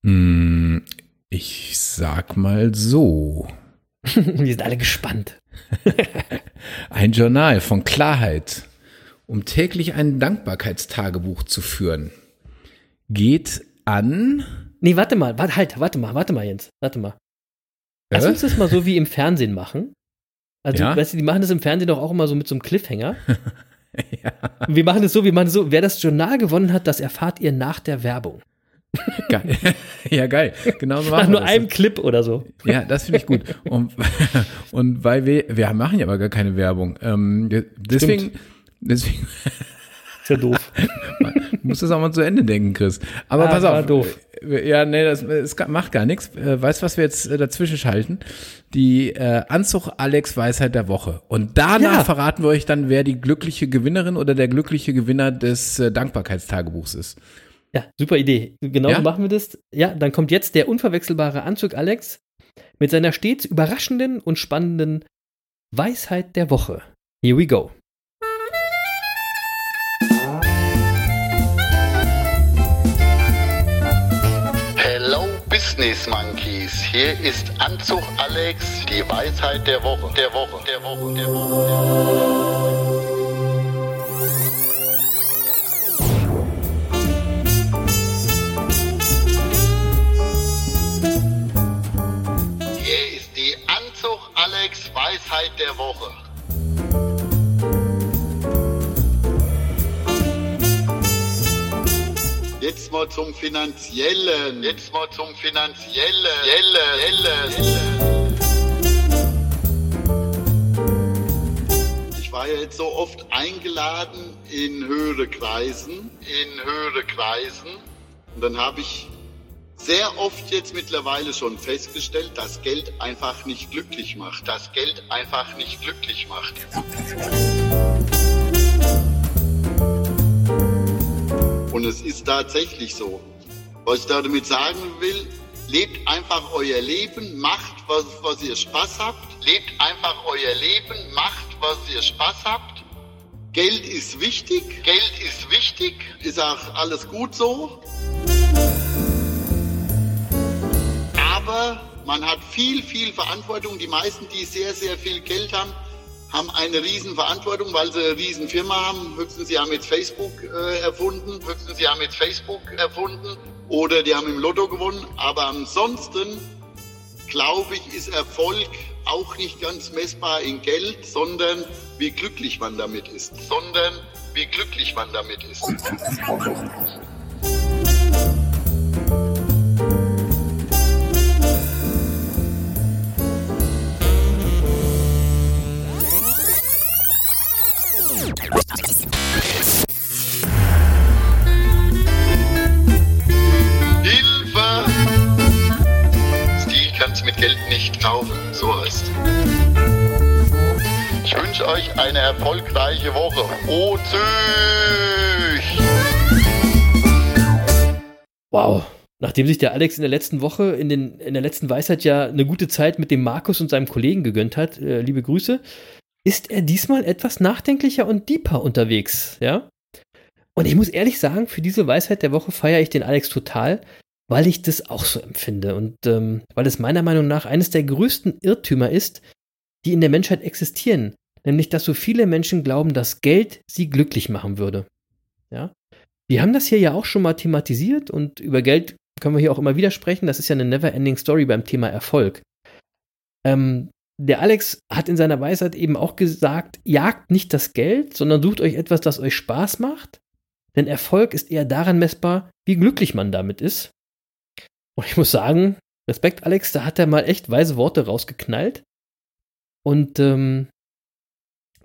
Hm, ich sag mal so. Wir sind alle gespannt. Ein Journal von Klarheit, um täglich ein Dankbarkeitstagebuch zu führen, geht an. Nee, warte mal, warte, halt, warte mal, warte mal, Jens, warte mal. Lass Äh? uns das mal so wie im Fernsehen machen. Also, Ja. weißt du, die machen das im Fernsehen doch auch immer so mit so einem Cliffhanger. Und Wir machen es so, wir machen es so, wer das Journal gewonnen hat, das erfahrt ihr nach der Werbung. Geil. ja, geil. Genau so Nach machen wir nur einem Clip oder so. Ja, das finde ich gut. Und, und weil wir, wir machen ja aber gar keine Werbung. Ähm, deswegen, deswegen Ist ja doof. muss das auch mal zu Ende denken, Chris. Aber Ah, pass war auf. doof. Ja, nee, das, das macht gar nichts. Äh, Weißt du, was wir jetzt äh, dazwischen schalten? Die äh, Anzug Alex Weisheit der Woche. Und danach Ja. verraten wir euch dann, wer die glückliche Gewinnerin oder der glückliche Gewinner des äh, Dankbarkeitstagebuchs ist. Ja, super Idee. Genau Ja? so machen wir das. Ja, dann kommt jetzt der unverwechselbare Anzug Alex mit seiner stets überraschenden und spannenden Weisheit der Woche. Here we go. Hello Business Monkeys, hier ist Anzug Alex, die Weisheit der Woche, der Woche, der Woche, der Woche. Der Woche. Weisheit der Woche. Jetzt mal zum Finanziellen. Jetzt mal zum Finanziellen. Jelle, Jelle, Jelle. Ich war ja jetzt so oft eingeladen in höhere Kreisen. In höhere Kreisen. Und dann habe ich sehr oft jetzt mittlerweile schon festgestellt, dass Geld einfach nicht glücklich macht. Dass Geld einfach nicht glücklich macht. Und es ist tatsächlich so. Was ich damit sagen will, lebt einfach euer Leben, macht, was, was ihr Spaß habt. Lebt einfach euer Leben, macht, was ihr Spaß habt. Geld ist wichtig. Geld ist wichtig. Ist auch alles gut so. Aber man hat viel, viel Verantwortung. Die meisten, die sehr, sehr viel Geld haben, haben eine riesen Verantwortung, weil sie eine riesen Firma haben. Höchstens sie haben jetzt Facebook äh, erfunden. Höchstens sie haben jetzt Facebook erfunden. Oder die haben im Lotto gewonnen. Aber ansonsten, glaube ich, ist Erfolg auch nicht ganz messbar in Geld, sondern wie glücklich man damit ist. Sondern wie glücklich man damit ist. Hilfe! Stil kannst mit Geld nicht kaufen, so heißt. Ich wünsche euch eine erfolgreiche Woche. O Züch! Wow. Nachdem sich der Alex in der letzten Woche, in, den, in der letzten Weisheit ja eine gute Zeit mit dem Markus und seinem Kollegen gegönnt hat, äh, liebe Grüße, ist er diesmal etwas nachdenklicher und deeper unterwegs, ja? Und ich muss ehrlich sagen, für diese Weisheit der Woche feiere ich den Alex total, weil ich das auch so empfinde und ähm, weil es meiner Meinung nach eines der größten Irrtümer ist, die in der Menschheit existieren, nämlich dass so viele Menschen glauben, dass Geld sie glücklich machen würde. Ja? Wir haben das hier ja auch schon mal thematisiert und über Geld können wir hier auch immer wieder sprechen. Das ist ja eine never-ending Story beim Thema Erfolg. Ähm, der Alex hat in seiner Weisheit eben auch gesagt, jagt nicht das Geld, sondern sucht euch etwas, das euch Spaß macht. Denn Erfolg ist eher daran messbar, wie glücklich man damit ist. Und ich muss sagen, Respekt, Alex, da hat er mal echt weise Worte rausgeknallt. Und ähm,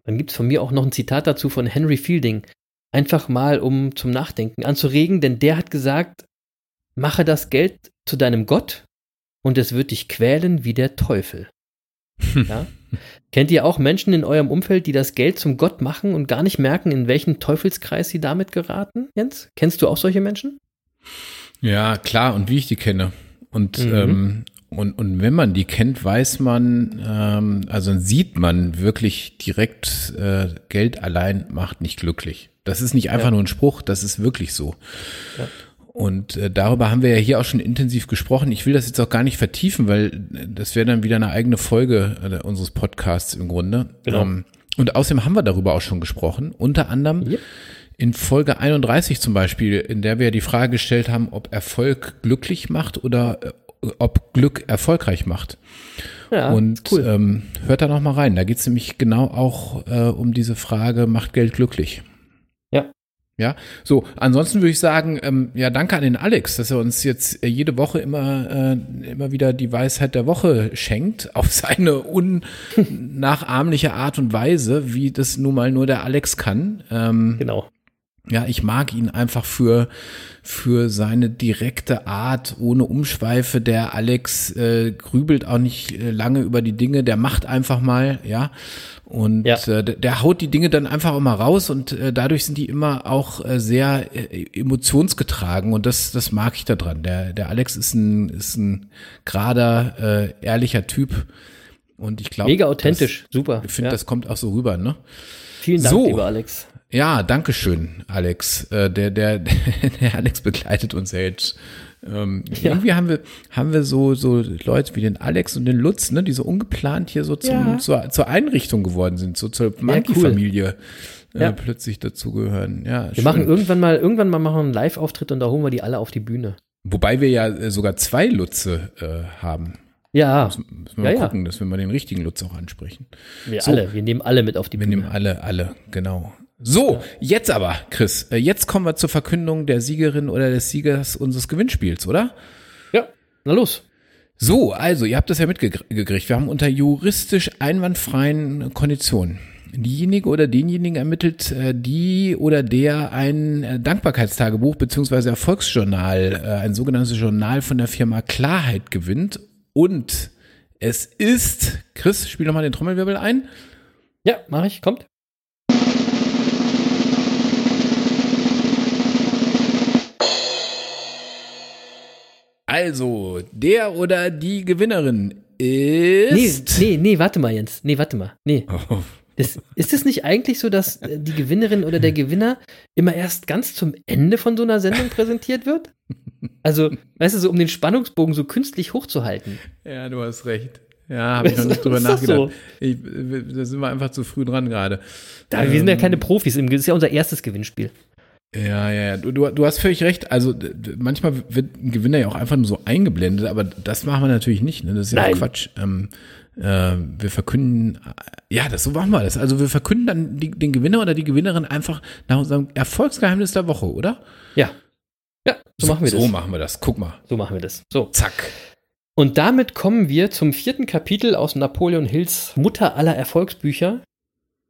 dann gibt es von mir auch noch ein Zitat dazu von Henry Fielding. Einfach mal, um zum Nachdenken anzuregen, denn der hat gesagt, mache das Geld zu deinem Gott und es wird dich quälen wie der Teufel. Ja? Kennt ihr auch Menschen in eurem Umfeld, die das Geld zum Gott machen und gar nicht merken, in welchen Teufelskreis sie damit geraten, Jens? Kennst du auch solche Menschen? Ja, klar, und wie ich die kenne. Und, Mhm. ähm, Und, und wenn man die kennt, weiß man, ähm, also sieht man wirklich direkt, äh, Geld allein macht nicht glücklich. Das ist nicht einfach Ja. nur ein Spruch, das ist wirklich so. Und äh, darüber haben wir ja hier auch schon intensiv gesprochen. Ich will das jetzt auch gar nicht vertiefen, weil äh, das wäre dann wieder eine eigene Folge äh, unseres Podcasts im Grunde. Genau. Ähm, und außerdem haben wir darüber auch schon gesprochen. Unter anderem Yep. in Folge 31 zum Beispiel, in der wir die Frage gestellt haben, ob Erfolg glücklich macht oder äh, ob Glück erfolgreich macht. Ja, und cool. ähm, hört da noch mal rein. Da geht es nämlich genau auch äh, um diese Frage, macht Geld glücklich? Ja. So, ansonsten würde ich sagen, ähm, ja, danke an den Alex, dass er uns jetzt äh, jede Woche immer, äh, immer wieder die Weisheit der Woche schenkt, auf seine unnachahmliche Art und Weise, wie das nun mal nur der Alex kann. Ähm, genau. Ja, ich mag ihn einfach für, für seine direkte Art, ohne Umschweife. Der Alex äh, grübelt auch nicht äh, lange über die Dinge, der macht einfach mal, ja. Und Ja. äh, der, haut die Dinge dann einfach mal raus und äh, dadurch sind die immer auch äh, sehr äh, emotionsgetragen und das, das mag ich da dran. Der, der Alex ist ein, ist ein gerader, äh, ehrlicher Typ. Und ich glaube. Mega authentisch. Super. Ich finde, ja. das kommt auch so rüber, ne? Vielen Dank, So. lieber Alex. Ja, danke schön, Alex. Äh, der, der, der Alex begleitet uns ja jetzt. Ähm, Ja. Irgendwie haben wir, haben wir so, so Leute wie den Alex und den Lutz, ne, die so ungeplant hier so zum, Ja. zur, zur Einrichtung geworden sind, so zur cool. Monkey-Familie äh, Ja. plötzlich dazugehören. Ja, Wir schön. machen irgendwann mal, irgendwann mal machen wir einen Live-Auftritt und da holen wir die alle auf die Bühne. Wobei wir ja äh, sogar zwei Lutze äh, haben. Ja, Müssen wir Ja, mal ja. gucken, dass wir mal den richtigen Lutz auch ansprechen. wir So. alle. Wir nehmen alle mit auf die Wir Bühne. nehmen alle, alle, genau. So, jetzt aber, Chris, äh, jetzt kommen wir zur Verkündung der Siegerin oder des Siegers unseres Gewinnspiels, oder? Ja, na los. So, also, ihr habt das ja mitgekriegt. Wir haben unter juristisch einwandfreien Konditionen diejenige oder denjenigen ermittelt, äh, die oder der ein äh, Dankbarkeitstagebuch beziehungsweise Erfolgsjournal, ein sogenanntes Journal von der Firma Klarheit gewinnt. Und es ist, Chris, spiel doch mal den Trommelwirbel ein. Ja, mach ich. Kommt. Also, der oder die Gewinnerin Nee, ist. nee, nee, warte mal, Jens. Nee, warte mal. Nee. Oh, Das, ist es nicht eigentlich so, dass äh, die Gewinnerin oder der Gewinner immer erst ganz zum Ende von so einer Sendung präsentiert wird? Also, weißt du, so um den Spannungsbogen so künstlich hochzuhalten. ja, du hast recht. Ja, habe ich noch nicht drüber ist das nachgedacht. Ich, da sind wir einfach zu früh dran gerade. Da, wir sind ja Ähm, keine Profis, im- das ist ja unser erstes Gewinnspiel. Ja, ja, ja. Du, du, du hast völlig recht. Also manchmal wird ein Gewinner ja auch einfach nur so eingeblendet, aber das machen wir natürlich nicht. Ne? Das ist ja Nein. Quatsch. Ähm, äh, wir verkünden, ja, das so machen wir das. Also wir verkünden dann die, den Gewinner oder die Gewinnerin einfach nach unserem Erfolgsgeheimnis der Woche, oder? Ja. Ja, so, machen wir das. So machen wir das. Guck mal. So machen wir das. So. Zack. Und damit kommen wir zum vierten Kapitel aus Napoleon Hills Mutter aller Erfolgsbücher,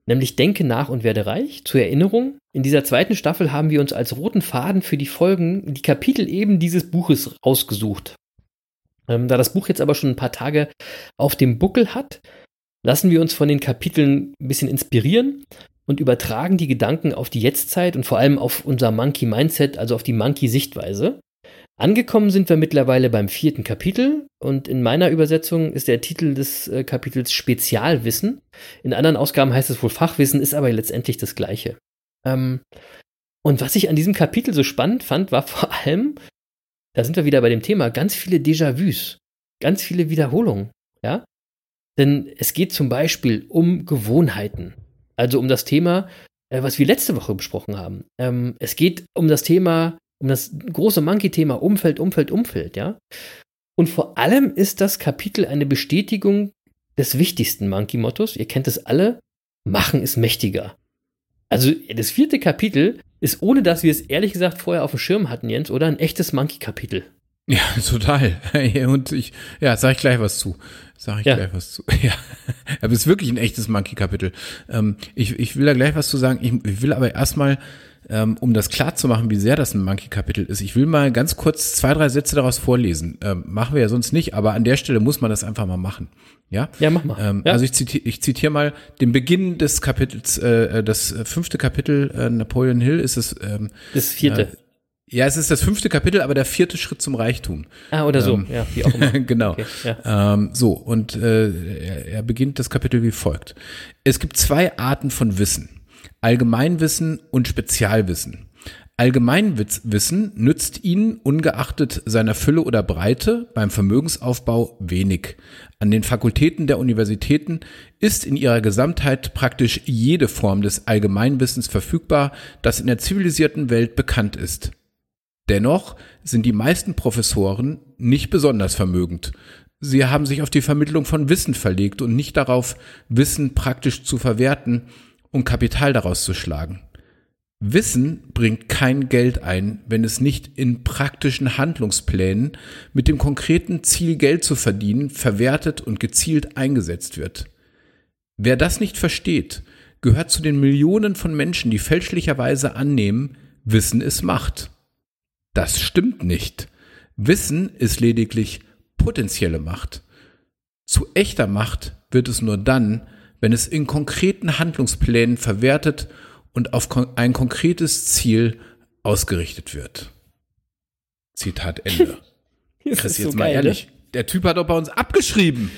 nämlich Denke nach und werde reich. Zur Erinnerung, in dieser zweiten Staffel haben wir uns als roten Faden für die Folgen die Kapitel eben dieses Buches ausgesucht. Ähm, da das Buch jetzt aber schon ein paar Tage auf dem Buckel hat, lassen wir uns von den Kapiteln ein bisschen inspirieren und übertragen die Gedanken auf die Jetztzeit und vor allem auf unser Monkey Mindset, also auf die Monkey Sichtweise. Angekommen sind wir mittlerweile beim vierten Kapitel und in meiner Übersetzung ist der Titel des äh, Kapitels Spezialwissen. In anderen Ausgaben heißt es wohl Fachwissen, ist aber letztendlich das gleiche. Ähm, und was ich an diesem Kapitel so spannend fand, war vor allem, da sind wir wieder bei dem Thema, ganz viele Déjà-vus, ganz viele Wiederholungen, ja. Denn es geht zum Beispiel um Gewohnheiten, also um das Thema, äh, was wir letzte Woche besprochen haben. Ähm, es geht um das Thema um das große Monkey-Thema Umfeld, Umfeld, Umfeld, ja. Und vor allem ist das Kapitel eine Bestätigung des wichtigsten Monkey-Mottos. Ihr kennt es alle. Machen ist mächtiger. Also das vierte Kapitel ist, ohne dass wir es ehrlich gesagt vorher auf dem Schirm hatten, Jens, oder ein echtes Monkey-Kapitel. Ja, total. Und ich, ja, sag ich gleich was zu. Sag ich Ja. gleich was zu. Ja. Aber es ist wirklich ein echtes Monkey-Kapitel. Ähm, ich, ich will da gleich was zu sagen. Ich, ich will aber erstmal, ähm, um das klar zu machen, wie sehr das ein Monkey-Kapitel ist, ich will mal ganz kurz zwei, drei Sätze daraus vorlesen. Ähm, machen wir ja sonst nicht, aber an der Stelle muss man das einfach mal machen. Ja? Ja, mach mal. Ähm, Ja. Also ich zitiere ich zitiere mal den Beginn des Kapitels, äh, das fünfte Kapitel äh, Napoleon Hill ist es, ähm, Das vierte. äh, Ja, es ist das fünfte Kapitel, aber der vierte Schritt zum Reichtum. Ah, oder so, Ähm, ja, wie auch immer. genau. Okay, ja. ähm, so, und äh, er, er beginnt das Kapitel wie folgt. Es gibt zwei Arten von Wissen. Allgemeinwissen und Spezialwissen. Allgemeinwissen nützt Ihnen ungeachtet seiner Fülle oder Breite beim Vermögensaufbau wenig. An den Fakultäten der Universitäten ist in ihrer Gesamtheit praktisch jede Form des Allgemeinwissens verfügbar, das in der zivilisierten Welt bekannt ist. Dennoch sind die meisten Professoren nicht besonders vermögend. Sie haben sich auf die Vermittlung von Wissen verlegt und nicht darauf, Wissen praktisch zu verwerten und Kapital daraus zu schlagen. Wissen bringt kein Geld ein, wenn es nicht in praktischen Handlungsplänen mit dem konkreten Ziel, Geld zu verdienen, verwertet und gezielt eingesetzt wird. Wer das nicht versteht, gehört zu den Millionen von Menschen, die fälschlicherweise annehmen, Wissen ist Macht. Das stimmt nicht. Wissen ist lediglich potenzielle Macht. Zu echter Macht wird es nur dann, wenn es in konkreten Handlungsplänen verwertet und auf ein konkretes Ziel ausgerichtet wird. Zitat Ende. Chris, ist jetzt so mal geil, ehrlich. Der Typ hat doch bei uns abgeschrieben. Ne?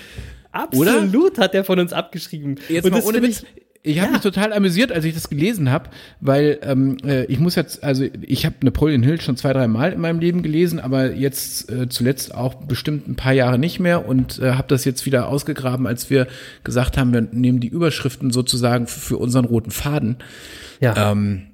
Absolut hat er von uns abgeschrieben. Jetzt Und mal ohne Witz. Ich habe mich total amüsiert, als ich das gelesen habe, weil ähm, äh, ich muss jetzt, also ich habe Napoleon Hill schon zwei, drei Mal in meinem Leben gelesen, aber jetzt äh, zuletzt auch bestimmt ein paar Jahre nicht mehr und äh, habe das jetzt wieder ausgegraben, als wir gesagt haben, wir nehmen die Überschriften sozusagen für, für unseren roten Faden. Ja. Ähm,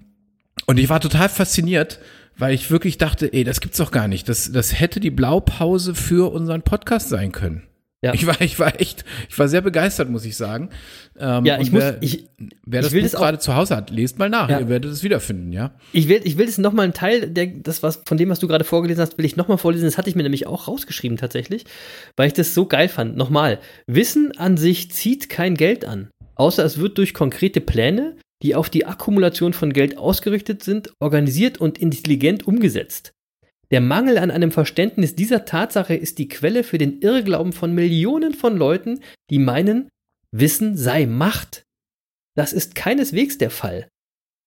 und ich war total fasziniert, weil ich wirklich dachte, ey, das gibt's doch gar nicht. Das, das hätte die Blaupause für unseren Podcast sein können. Ja. Ich war, ich war echt, ich war sehr begeistert, muss ich sagen. Ähm, Ja, ich muss- wer, ich- wer ich das will Buch das gerade zu Hause hat, lest mal nach. Ja. Ihr werdet es wiederfinden, ja. Ich will, ich will jetzt noch mal einen Teil, der, das was, von dem, was du gerade vorgelesen hast, will ich noch mal vorlesen. Das hatte ich mir nämlich auch rausgeschrieben tatsächlich, weil ich das so geil fand. Nochmal, Wissen an sich zieht kein Geld an, außer es wird durch konkrete Pläne, die auf die Akkumulation von Geld ausgerichtet sind, organisiert und intelligent umgesetzt. Der Mangel an einem Verständnis dieser Tatsache ist die Quelle für den Irrglauben von Millionen von Leuten, die meinen, Wissen sei Macht. Das ist keineswegs der Fall.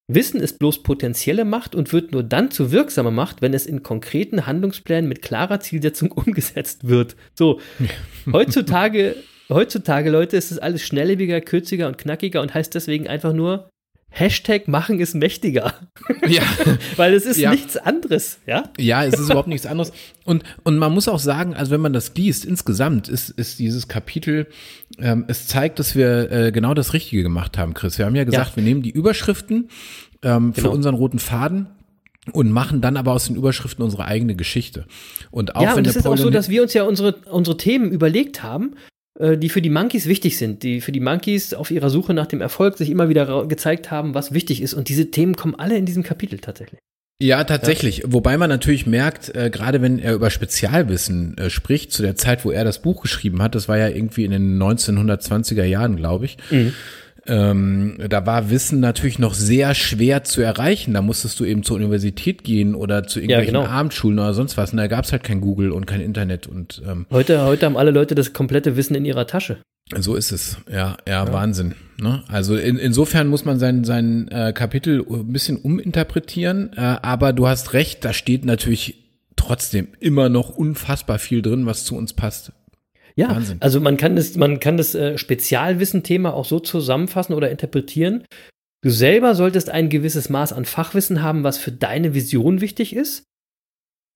Wissen ist bloß potenzielle Macht und wird nur dann zu wirksamer Macht, wenn es in konkreten Handlungsplänen mit klarer Zielsetzung umgesetzt wird. So, heutzutage, heutzutage, Leute, ist es alles schnelllebiger, kürziger und knackiger und heißt deswegen einfach nur Hashtag machen ist mächtiger. Ja. Weil es ist Ja. nichts anderes, ja? Ja, es ist überhaupt nichts anderes. Und, und man muss auch sagen, also wenn man das liest, insgesamt ist, ist dieses Kapitel, ähm, es zeigt, dass wir äh, genau das Richtige gemacht haben, Chris. Wir haben ja gesagt, Ja. wir nehmen die Überschriften ähm, für Genau. unseren roten Faden und machen dann aber aus den Überschriften unsere eigene Geschichte. Und auch ja, wenn und es ist auch so, dass wir uns ja unsere, unsere Themen überlegt haben, die für die Monkeys wichtig sind, die für die Monkeys auf ihrer Suche nach dem Erfolg sich immer wieder gezeigt haben, was wichtig ist. Und diese Themen kommen alle in diesem Kapitel tatsächlich. Ja, tatsächlich. Wobei man natürlich merkt, äh, gerade wenn er über Spezialwissen äh, spricht, zu der Zeit, wo er das Buch geschrieben hat, das war ja irgendwie in den 1920er Jahren, glaube ich. Ähm, da war Wissen natürlich noch sehr schwer zu erreichen. Da musstest du eben zur Universität gehen oder zu irgendwelchen genau. Abendschulen oder sonst was. Und da gab's halt kein Google und kein Internet und ähm, Heute, heute haben alle Leute das komplette Wissen in ihrer Tasche. so ist es. Ja, ja, Wahnsinn. Ne? Also in, insofern muss man sein, sein äh, Kapitel ein bisschen uminterpretieren, äh, aber du hast recht, da steht natürlich trotzdem immer noch unfassbar viel drin, was zu uns passt. Ja, Wahnsinn. also man kann das, man kann das äh, Spezialwissen-Thema auch so zusammenfassen oder interpretieren. Du selber solltest ein gewisses Maß an Fachwissen haben, was für deine Vision wichtig ist.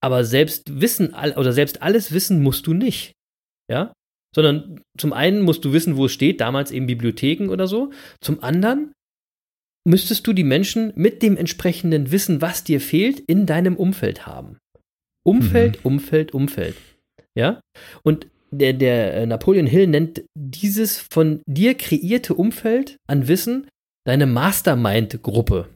Aber selbst Wissen oder selbst alles Wissen musst du nicht. Ja? Sondern zum einen musst du wissen, wo es steht, damals eben Bibliotheken oder so. Zum anderen müsstest du die Menschen mit dem entsprechenden Wissen, was dir fehlt, in deinem Umfeld haben. Umfeld, Umfeld, Umfeld. Ja? Und der, der äh, Napoleon Hill nennt dieses von dir kreierte Umfeld an Wissen deine Mastermind-Gruppe.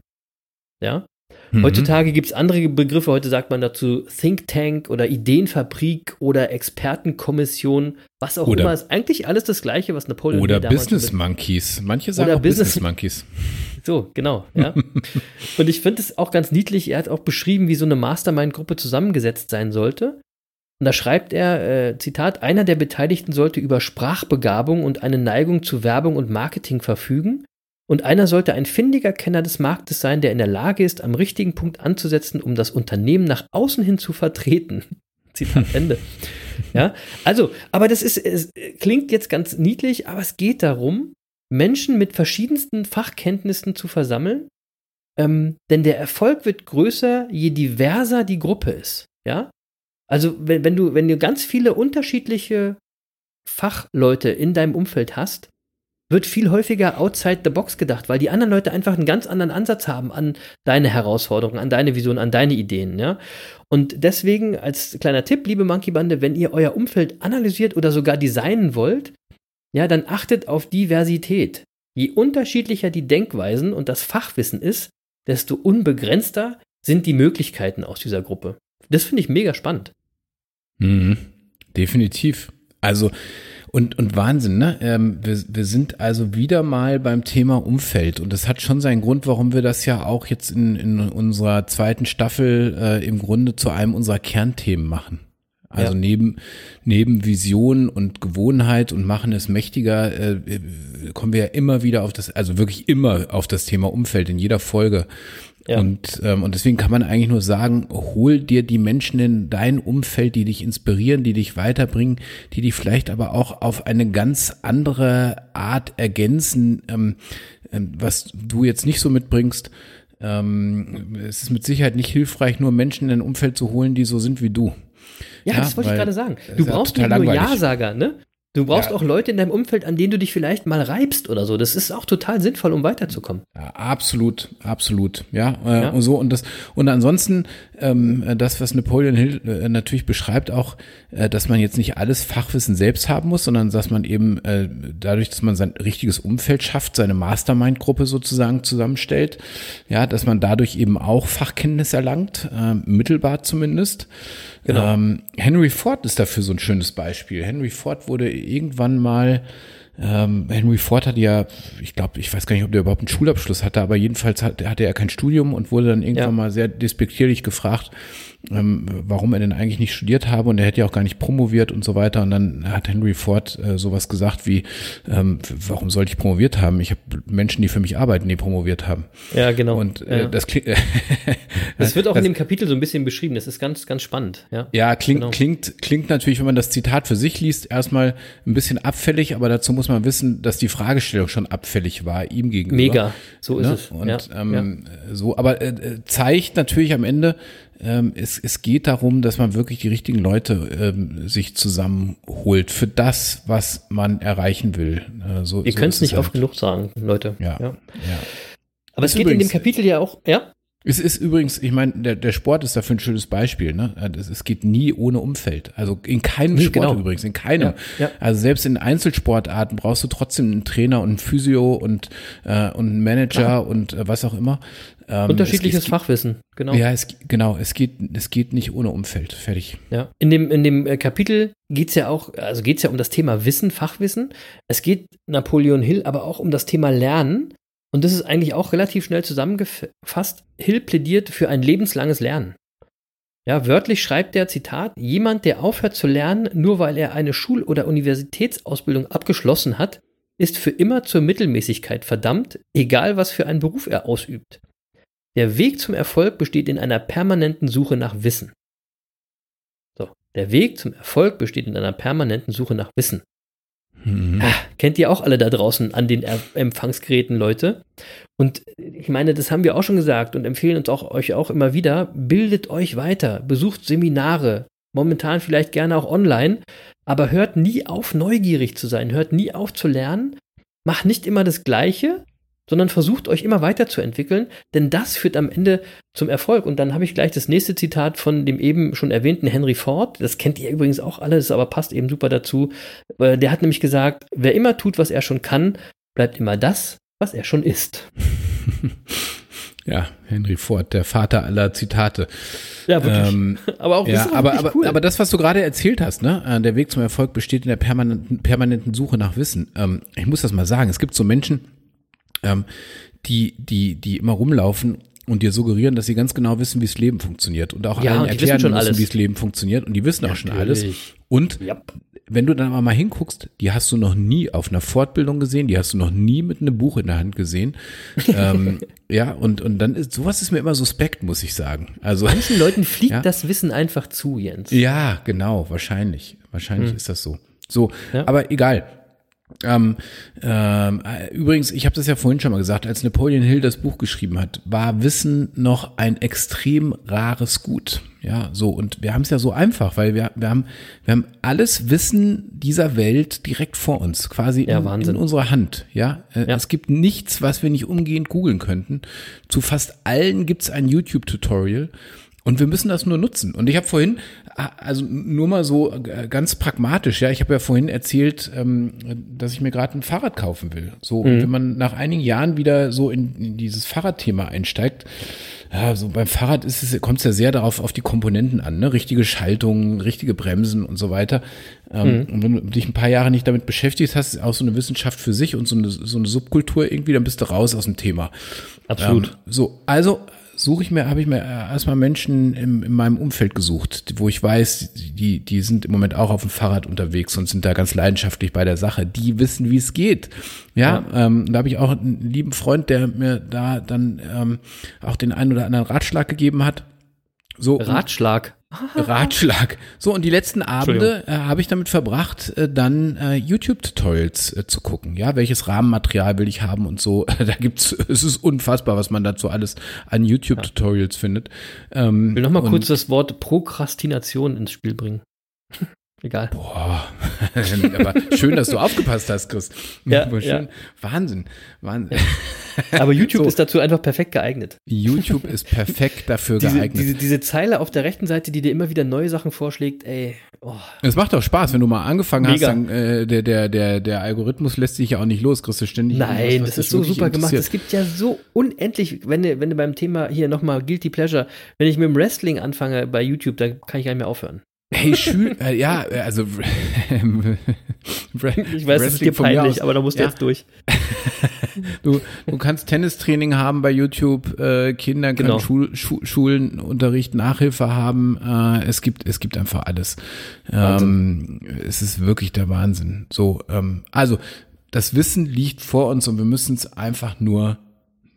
Ja? Mhm. Heutzutage gibt es andere Begriffe, heute sagt man dazu Think Tank oder Ideenfabrik oder Expertenkommission, was auch Oder- immer, ist eigentlich alles das gleiche, was Napoleon Oder Business Monkeys. Manche sagen Oder auch Business- Business Monkeys. so, genau, ja. und ich finde es auch ganz niedlich, er hat auch beschrieben, wie so eine Mastermind-Gruppe zusammengesetzt sein sollte. Und da schreibt er, äh, Zitat, einer der Beteiligten sollte über Sprachbegabung und eine Neigung zu Werbung und Marketing verfügen, Und einer sollte ein findiger Kenner des Marktes sein, der in der Lage ist, am richtigen Punkt anzusetzen, um das Unternehmen nach außen hin zu vertreten. Zitat Ende. ja, also, aber das ist, es klingt jetzt ganz niedlich, aber es geht darum, Menschen mit verschiedensten Fachkenntnissen zu versammeln. Ähm, denn der Erfolg wird größer, je diverser die Gruppe ist. Ja, also wenn, wenn du wenn du ganz viele unterschiedliche Fachleute in deinem Umfeld hast, wird viel häufiger outside the box gedacht, weil die anderen Leute einfach einen ganz anderen Ansatz haben an deine Herausforderungen, an deine Vision, an deine Ideen, ja. Und deswegen als kleiner Tipp, liebe Monkey Bande, wenn ihr euer Umfeld analysiert oder sogar designen wollt, ja, dann achtet auf Diversität. Je unterschiedlicher die Denkweisen und das Fachwissen ist, desto unbegrenzter sind die Möglichkeiten aus dieser Gruppe. Das finde ich mega spannend. Mhm, definitiv. Also und, und Wahnsinn, ne? Ähm, wir, wir sind also wieder mal beim Thema Umfeld und das hat schon seinen Grund, warum wir das ja auch jetzt in, in unserer zweiten Staffel äh, im Grunde zu einem unserer Kernthemen machen. Also ja. neben, neben Vision und Gewohnheit und machen es mächtiger, äh, kommen wir ja immer wieder auf das, also wirklich immer auf das Thema Umfeld in jeder Folge. Ja. Und, ähm, und deswegen kann man eigentlich nur sagen, hol dir die Menschen in dein Umfeld, die dich inspirieren, die dich weiterbringen, die dich vielleicht aber auch auf eine ganz andere Art ergänzen, ähm, ähm, was du jetzt nicht so mitbringst. Ähm, es ist mit Sicherheit nicht hilfreich, nur Menschen in dein Umfeld zu holen, die so sind wie du. Ja, ja das wollte ich gerade sagen. Du brauchst nicht nur Ja-Sager, ne? Du brauchst ja. auch Leute in deinem Umfeld, an denen du dich vielleicht mal reibst oder so. Das ist auch total sinnvoll, um weiterzukommen. Ja, absolut, absolut. Ja, äh, ja. und so und das und ansonsten ähm, das, was Napoleon Hill äh, natürlich beschreibt, auch, äh, dass man jetzt nicht alles Fachwissen selbst haben muss, sondern dass man eben äh, dadurch, dass man sein richtiges Umfeld schafft, seine Mastermind-Gruppe sozusagen zusammenstellt, ja, dass man dadurch eben auch Fachkenntnis erlangt, äh, mittelbar zumindest. Genau. Ähm, Henry Ford ist dafür so ein schönes Beispiel. Henry Ford wurde irgendwann mal ähm, Henry Ford hat ja, ich glaube, ich weiß gar nicht, ob der überhaupt einen Schulabschluss hatte, aber jedenfalls hat, hatte er kein Studium und wurde dann irgendwann ja. mal sehr despektierlich gefragt, ähm, warum er denn eigentlich nicht studiert habe und er hätte ja auch gar nicht promoviert und so weiter. Und dann hat Henry Ford äh, sowas gesagt wie, ähm, warum sollte ich promoviert haben? Ich habe Menschen, die für mich arbeiten, die promoviert haben. Ja, genau. Und äh, ja. das klingt. das wird auch das, in dem Kapitel so ein bisschen beschrieben. Das ist ganz, ganz spannend. Ja, ja klingt, genau. klingt, klingt natürlich, wenn man das Zitat für sich liest, erstmal ein bisschen abfällig, aber dazu muss man wissen, dass die Fragestellung schon abfällig war, ihm gegenüber. Mega, so ist ne? es. Und ja, ähm, so, aber äh, zeigt natürlich am Ende, ähm, es, es geht darum, dass man wirklich die richtigen Leute ähm, sich zusammenholt für das, was man erreichen will. Äh, so, Ihr so könnt es nicht halt. oft genug sagen, Leute. Ja. ja. ja. Aber es geht übrigens, in dem Kapitel ja auch, ja? Es ist übrigens, ich meine, der, der Sport ist dafür ein schönes Beispiel. Ne? Es geht nie ohne Umfeld. Also in keinem nee, Sport genau. übrigens, in keinem. Ja, ja. Also selbst in Einzelsportarten brauchst du trotzdem einen Trainer und einen Physio und, äh, und einen Manager Klar. und äh, was auch immer. Ähm, Unterschiedliches es, Fachwissen, genau. Ja, es, genau. Es geht, es geht nicht ohne Umfeld. Fertig. Ja. In dem, in dem äh, Kapitel geht's ja auch, also geht's ja um das Thema Wissen, Fachwissen. Es geht Napoleon Hill aber auch um das Thema Lernen und das ist eigentlich auch relativ schnell zusammengefasst. Hill plädiert für ein lebenslanges Lernen. Ja, wörtlich schreibt der Zitat, jemand, der aufhört zu lernen, nur weil er eine Schul- oder Universitätsausbildung abgeschlossen hat, ist für immer zur Mittelmäßigkeit verdammt, egal was für einen Beruf er ausübt. Der Weg zum Erfolg besteht in einer permanenten Suche nach Wissen. So, der Weg zum Erfolg besteht in einer permanenten Suche nach Wissen. Mhm. Ah, kennt ihr auch alle da draußen an den er Empfangsgeräten, Leute? Und ich meine, das haben wir auch schon gesagt und empfehlen uns auch euch auch immer wieder. Bildet euch weiter, besucht Seminare, momentan vielleicht gerne auch online, aber hört nie auf, neugierig zu sein, hört nie auf zu lernen, macht nicht immer das Gleiche, sondern versucht euch immer weiterzuentwickeln, denn das führt am Ende zum Erfolg. Und dann habe ich gleich das nächste Zitat von dem eben schon erwähnten Henry Ford. Das kennt ihr übrigens auch alles, aber passt eben super dazu. Äh, der hat nämlich gesagt, wer immer tut, was er schon kann, bleibt immer das, was er schon ist. Ja, Henry Ford, der Vater aller Zitate. Ja, wirklich. Ähm, aber auch, ja, aber, aber, cool. aber das, was du gerade erzählt hast, ne, äh, der Weg zum Erfolg besteht in der permanenten, permanenten Suche nach Wissen. Ähm, ich muss das mal sagen. Es gibt so Menschen, ähm, die, die, die immer rumlaufen und dir suggerieren, dass sie ganz genau wissen, wie das Leben funktioniert und auch ja, allen und erklären müssen, alles. wie das Leben funktioniert und die wissen auch schon alles. Und yep. wenn du dann aber mal hinguckst, die hast du noch nie auf einer Fortbildung gesehen, die hast du noch nie mit einem Buch in der Hand gesehen. ähm, ja, und, und dann ist, sowas ist mir immer suspekt, muss ich sagen. Also. Manchen Leuten fliegt Ja. das Wissen einfach zu, Jens. Ja, genau, wahrscheinlich. Wahrscheinlich ist das so. So, Ja. aber egal. Ähm, ähm, äh, übrigens, ich habe das ja vorhin schon mal gesagt, als Napoleon Hill das Buch geschrieben hat, war Wissen noch ein extrem rares Gut. Ja, so und wir haben es ja so einfach, weil wir, wir haben wir haben alles Wissen dieser Welt direkt vor uns, quasi Ja, in, in unserer Hand. Ja, Äh, Ja. es gibt nichts, was wir nicht umgehend googeln könnten. Zu fast allen gibt's ein YouTube-Tutorial. Und wir müssen das nur nutzen. Und ich habe vorhin, ah, also nur mal so äh, ganz pragmatisch, ja, ich habe ja vorhin erzählt, ähm, dass ich mir gerade ein Fahrrad kaufen will. So, und wenn man nach einigen Jahren wieder so in, in dieses Fahrradthema einsteigt, ja, so beim Fahrrad ist es, kommt es ja sehr darauf auf die Komponenten an, ne? Richtige Schaltungen, richtige Bremsen und so weiter. Ähm, Und wenn du dich ein paar Jahre nicht damit beschäftigt hast, ist auch so eine Wissenschaft für sich und so eine, so eine Subkultur irgendwie, dann bist du raus aus dem Thema. Absolut. Ähm, so, also suche ich mir, habe ich mir äh, erstmal Menschen im, in meinem Umfeld gesucht, wo ich weiß, die, die sind im Moment auch auf dem Fahrrad unterwegs und sind da ganz leidenschaftlich bei der Sache. Die wissen, wie es geht. Ja, Ähm, da habe ich auch einen lieben Freund, der mir da dann ähm, auch den einen oder anderen Ratschlag gegeben hat. So, Ratschlag. Ratschlag. So, und die letzten Abende äh, habe ich damit verbracht, äh, dann äh, YouTube-Tutorials äh, zu gucken. Ja, welches Rahmenmaterial will ich haben und so. da gibt's, es ist unfassbar, was man dazu alles an YouTube-Tutorials findet. Ähm, Ich will nochmal kurz das Wort Prokrastination ins Spiel bringen. Egal. Boah, aber schön, dass du aufgepasst hast, Chris. Ja, ja. Wahnsinn, Wahnsinn. Aber YouTube So. ist dazu einfach perfekt geeignet. YouTube ist perfekt dafür Diese, geeignet. diese, diese Zeile auf der rechten Seite, die dir immer wieder neue Sachen vorschlägt, ey, oh, Es macht auch Spaß, wenn du mal angefangen hast, Mega. dann äh, der, der, der, der Algorithmus lässt sich ja auch nicht los, kriegst du ständig Nein, das ist so super gemacht. Es gibt ja so unendlich, wenn du, wenn du beim Thema hier nochmal Guilty Pleasure, wenn ich mit dem Wrestling anfange bei YouTube, da kann ich gar nicht mehr aufhören. Hey, Schül, äh, ja, also Ich weiß, das ist dir peinlich, aber da musst du ja. jetzt durch. Du, du kannst Tennistraining haben bei YouTube, äh, Kinder können Genau. Schul, Schu, Schulenunterricht, Nachhilfe haben. Äh, es gibt, es gibt einfach alles. Ähm, es ist wirklich der Wahnsinn. So, ähm, also das Wissen liegt vor uns und wir müssen es einfach nur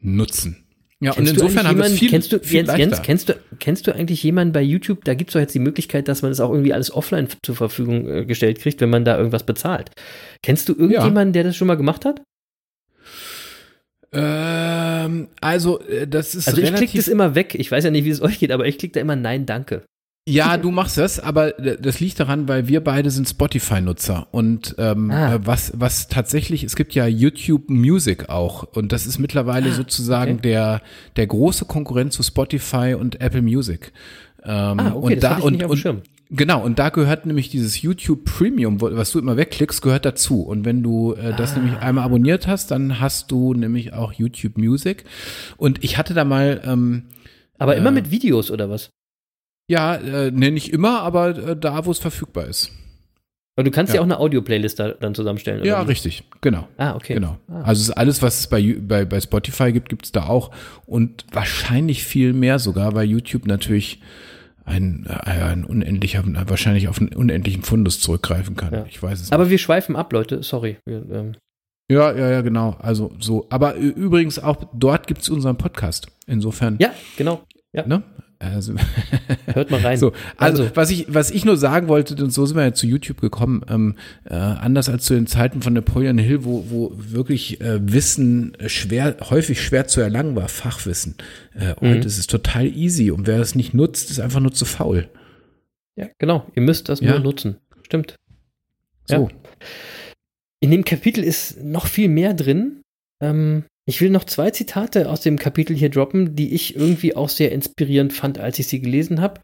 nutzen. Ja, und Kennst du insofern haben wir viel, kennst du, viel Jens. Jens, kennst du, kennst du eigentlich jemanden bei YouTube? Da gibt es doch jetzt die Möglichkeit, dass man das auch irgendwie alles offline zur Verfügung äh, gestellt kriegt, wenn man da irgendwas bezahlt. Kennst du irgendjemanden, der das schon mal gemacht hat? ähm, also, äh, das ist Also ich klicke das immer weg. Ich weiß ja nicht, wie es euch geht, aber ich klicke da immer Nein, danke. Ja, du machst das, aber das liegt daran, weil wir beide sind Spotify-Nutzer und ähm, Ah. äh, was was tatsächlich, es gibt ja YouTube Music auch und das ist mittlerweile sozusagen Ah, okay. der der große Konkurrent zu Spotify und Apple Music. Ähm, Ah, okay, und das da und, nicht auf dem und Schirm. genau und da gehört nämlich dieses YouTube Premium, was du immer wegklickst, gehört dazu. Und wenn du äh, das Ah. nämlich einmal abonniert hast, dann hast du nämlich auch YouTube Music. Und ich hatte da mal ähm, Aber immer äh, mit Videos oder was? Ja, äh, ne, nicht immer, aber äh, da, wo es verfügbar ist. Aber du kannst ja, Ja. auch eine Audio-Playlist da dann zusammenstellen. oder Ja, wie? richtig, genau. Ah, okay. Genau. Ah. Also alles, was es bei, bei, bei Spotify gibt, gibt es da auch. Und wahrscheinlich viel mehr sogar, weil YouTube natürlich ein, äh, ein unendlicher, wahrscheinlich auf einen unendlichen Fundus zurückgreifen kann. Ja. Ich weiß es Aber nicht. wir schweifen ab, Leute. Sorry. Wir, ähm, Ja, ja, ja, genau. Also so. Aber ü- übrigens auch dort gibt es unseren Podcast. Insofern. ja, genau. Ja, Ne? Also, hört mal rein. So, also, was ich was ich nur sagen wollte, und so sind wir ja zu YouTube gekommen, ähm, äh, anders als zu den Zeiten von Napoleon Hill, wo, wo wirklich äh, Wissen schwer, häufig schwer zu erlangen war, Fachwissen. Äh, Mhm. Heute ist es total easy und wer das nicht nutzt, ist einfach nur zu faul. Ja, genau. Ihr müsst das Ja. nur nutzen. Stimmt. So. In dem Kapitel ist noch viel mehr drin. Ähm, ich will noch zwei Zitate aus dem Kapitel hier droppen, die ich irgendwie auch sehr inspirierend fand, als ich sie gelesen habe,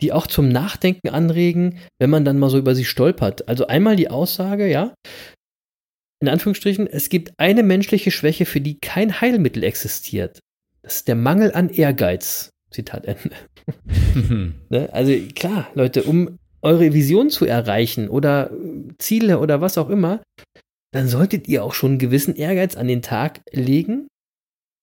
die auch zum Nachdenken anregen, wenn man dann mal so über sie stolpert. Also einmal die Aussage, ja, in Anführungsstrichen, es gibt eine menschliche Schwäche, für die kein Heilmittel existiert. Das ist der Mangel an Ehrgeiz. Zitat Ende. Ne? Also klar, Leute, um eure Vision zu erreichen oder Ziele oder was auch immer, dann solltet ihr auch schon einen gewissen Ehrgeiz an den Tag legen.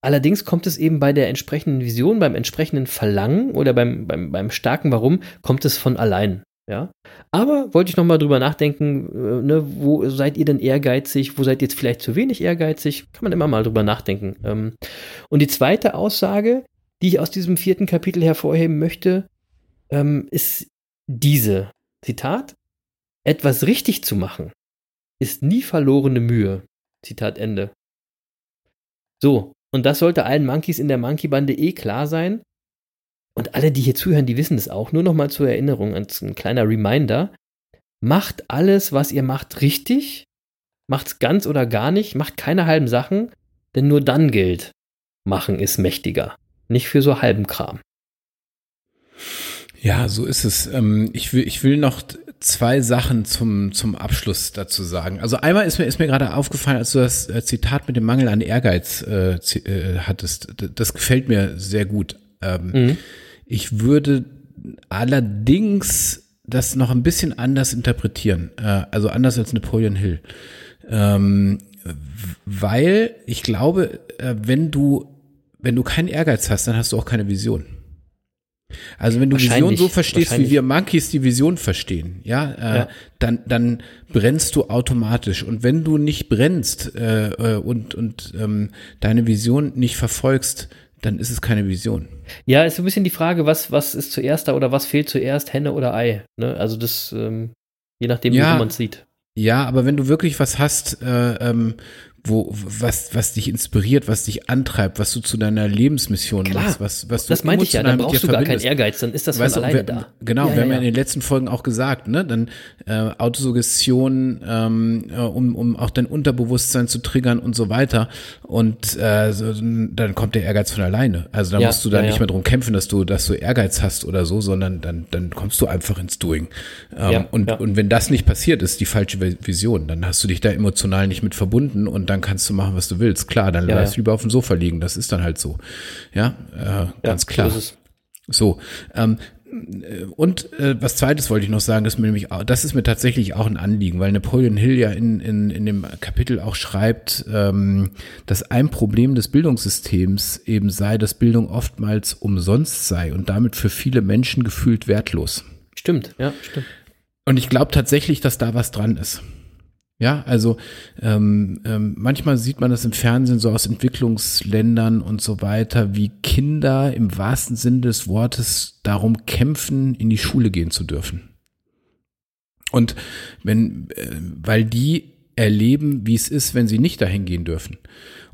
Allerdings kommt es eben bei der entsprechenden Vision, beim entsprechenden Verlangen oder beim, beim, beim starken Warum, kommt es von allein. Ja. Aber wollte ich nochmal drüber nachdenken, äh, ne, wo seid ihr denn ehrgeizig, wo seid ihr jetzt vielleicht zu wenig ehrgeizig? Kann man immer mal drüber nachdenken. Ähm, und die zweite Aussage, die ich aus diesem vierten Kapitel hervorheben möchte, ähm, ist diese. Zitat. Etwas richtig zu machen ist nie verlorene Mühe. Zitat Ende. So, und das sollte allen Monkeys in der Monkey-Bande eh klar sein. Und alle, die hier zuhören, die wissen es auch. Nur nochmal zur Erinnerung, als ein kleiner Reminder. Macht alles, was ihr macht, richtig. Macht's ganz oder gar nicht. Macht keine halben Sachen, denn nur dann gilt, machen ist mächtiger. Nicht für so halben Kram. Ja, so ist es. Ähm, ich will, ich will noch zwei Sachen zum, zum Abschluss dazu sagen. Also einmal ist mir, ist mir gerade aufgefallen, als du das äh, Zitat mit dem Mangel an Ehrgeiz äh, äh, hattest. Das gefällt mir sehr gut. Ähm, mhm. Ich würde allerdings das noch ein bisschen anders interpretieren. Äh, also anders als Napoleon Hill. Ähm, weil ich glaube, äh, wenn du, wenn du keinen Ehrgeiz hast, dann hast du auch keine Vision. Also wenn du Vision so verstehst, wie wir Monkeys die Vision verstehen, ja, äh, ja, dann dann brennst du automatisch. Und wenn du nicht brennst äh, äh, und und ähm, deine Vision nicht verfolgst, dann ist es keine Vision. Ja, ist so ein bisschen die Frage, was was ist zuerst da oder was fehlt zuerst, Henne oder Ei. Ne? Also das ähm, je nachdem, ja, wie man es sieht. Ja, aber wenn du wirklich was hast, äh, ähm, wo, was, was dich inspiriert, was dich antreibt, was du zu deiner Lebensmission Klar, machst, was, was das du meinte ich ja, dann brauchst du gar keinen Ehrgeiz, dann ist das weißt von alleine wir, da. Genau, ja, wir ja, haben ja in den letzten Folgen auch gesagt, ne, dann äh, Autosuggestion, ähm, äh, um, um auch dein Unterbewusstsein zu triggern und so weiter. Und äh, so, dann kommt der Ehrgeiz von alleine. Also da ja, musst du da nicht mehr drum kämpfen, dass du, dass du Ehrgeiz hast oder so, sondern dann, dann kommst du einfach ins Doing. Ähm, und, und wenn das nicht passiert, ist die falsche Vision, dann hast du dich da emotional nicht mit verbunden und dann kannst du machen, was du willst. Klar, dann ja, bleibst du lieber auf dem Sofa liegen. Das ist dann halt so. Ja, äh, ganz klar. So, so ähm, äh, und äh, was zweites wollte ich noch sagen, das, mir nämlich, das ist mir tatsächlich auch ein Anliegen, weil Napoleon Hill ja in, in, in dem Kapitel auch schreibt, ähm, dass ein Problem des Bildungssystems eben sei, dass Bildung oftmals umsonst sei und damit für viele Menschen gefühlt wertlos. Stimmt, ja, stimmt. Und ich glaube tatsächlich, dass da was dran ist. Ja, also ähm, ähm, manchmal sieht man das im Fernsehen so aus Entwicklungsländern und so weiter, wie Kinder im wahrsten Sinn des Wortes darum kämpfen, in die Schule gehen zu dürfen. Und wenn, äh, weil die erleben, wie es ist, wenn sie nicht dahin gehen dürfen.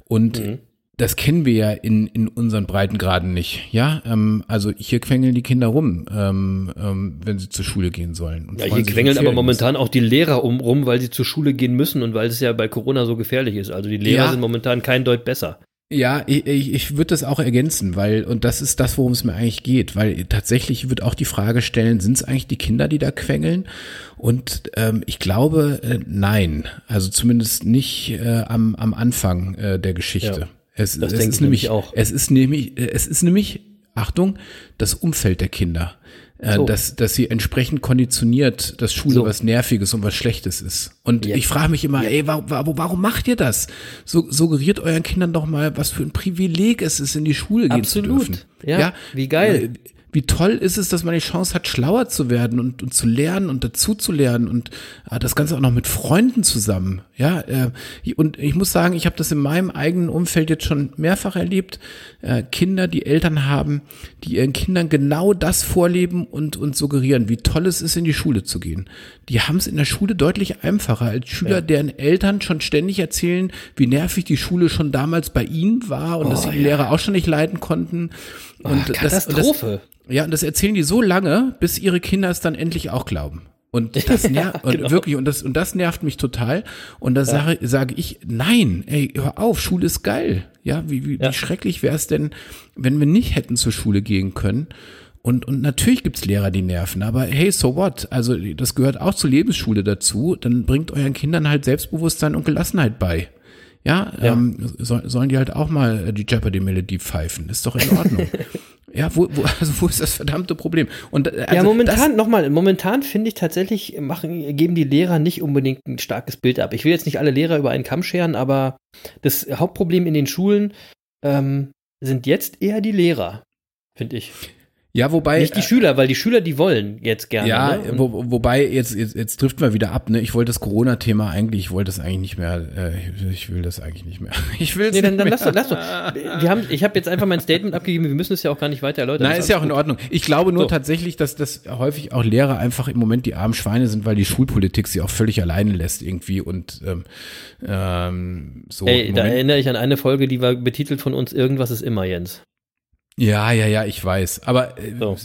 Und mhm das kennen wir ja in, in unseren Breitengraden nicht. Ja, ähm, also hier quengeln die Kinder rum, ähm, ähm, wenn sie zur Schule gehen sollen. ja, hier quengeln aber momentan auch die Lehrer um rum, weil sie zur Schule gehen müssen und weil es ja bei Corona so gefährlich ist. Also die Lehrer ja. sind momentan kein Deut besser. Ja, ich, ich, ich würde das auch ergänzen, weil, und das ist das, worum es mir eigentlich geht, weil tatsächlich wird auch die Frage stellen, sind es eigentlich die Kinder, die da quengeln? Und ähm, ich glaube, äh, nein. Also zumindest nicht äh, am, am Anfang äh, der Geschichte. Ja. Es, das es denke ist ich nämlich auch. Es ist nämlich, es ist nämlich, Achtung, das Umfeld der Kinder. Äh, so. dass, dass sie entsprechend konditioniert, dass Schule so. was Nerviges und was Schlechtes ist. Und ja. ich frage mich immer, ja. ey, warum, warum macht ihr das? So, suggeriert euren Kindern doch mal, was für ein Privileg es ist, in die Schule gehen Absolut. zu dürfen. Ja, ja, wie geil. Wie toll ist es, dass man die Chance hat, schlauer zu werden und, und zu lernen und dazu zu lernen und äh, das Ganze auch noch mit Freunden zusammen. Ja, äh, und ich muss sagen, ich habe das in meinem eigenen Umfeld jetzt schon mehrfach erlebt. Äh, Kinder, die Eltern haben, die ihren Kindern genau das vorleben und, und suggerieren, wie toll es ist, in die Schule zu gehen. Die haben es in der Schule deutlich einfacher als Schüler, ja. deren Eltern schon ständig erzählen, wie nervig die Schule schon damals bei ihnen war und oh, dass sie die ja. Lehrer auch schon nicht leiden konnten. Und oh, Katastrophe. Das, ja, und das erzählen die so lange, bis ihre Kinder es dann endlich auch glauben. Und das nervt ja, genau. und wirklich und das und das nervt mich total und da ja. sage sage ich nein, ey, hör auf, Schule ist geil. Ja, wie wie, ja. wie schrecklich wäre es denn, wenn wir nicht hätten zur Schule gehen können? Und und natürlich gibt's Lehrer, die nerven, aber hey, so what? Also, das gehört auch zur Lebensschule dazu, dann bringt euren Kindern halt Selbstbewusstsein und Gelassenheit bei. Ja, ja. Ähm, so, sollen die halt auch mal die Jeopardy-Melodie pfeifen. Ist doch in Ordnung. ja, wo, wo, also wo ist das verdammte Problem? Und, äh, also ja, momentan, nochmal, momentan finde ich tatsächlich, machen, geben die Lehrer nicht unbedingt ein starkes Bild ab. Ich will jetzt nicht alle Lehrer über einen Kamm scheren, aber das Hauptproblem in den Schulen ähm, sind jetzt eher die Lehrer, finde ich. Ja, wobei. Nicht die Schüler, weil die Schüler, die wollen jetzt gerne. Ja, ne? Wo, wobei jetzt, jetzt, jetzt trifft wir wieder ab, ne? Ich wollte das Corona-Thema eigentlich, ich wollte das eigentlich nicht mehr, äh, ich will das eigentlich nicht mehr. Ich will es Nee, dann, nicht dann mehr. lass doch, lass doch. Wir haben, ich habe jetzt einfach mein Statement abgegeben, wir müssen es ja auch gar nicht weiter erläutern. Nein, ist ja auch in alles Ordnung. Ich glaube nur So. tatsächlich, dass das häufig auch Lehrer einfach im Moment die armen Schweine sind, weil die Schulpolitik sie auch völlig alleine lässt irgendwie und ähm, ähm, so. gut. Ey, da erinnere ich an eine Folge, die war betitelt von uns, irgendwas ist immer, Jens. Ja, ja, ja, ich weiß. Aber äh, So.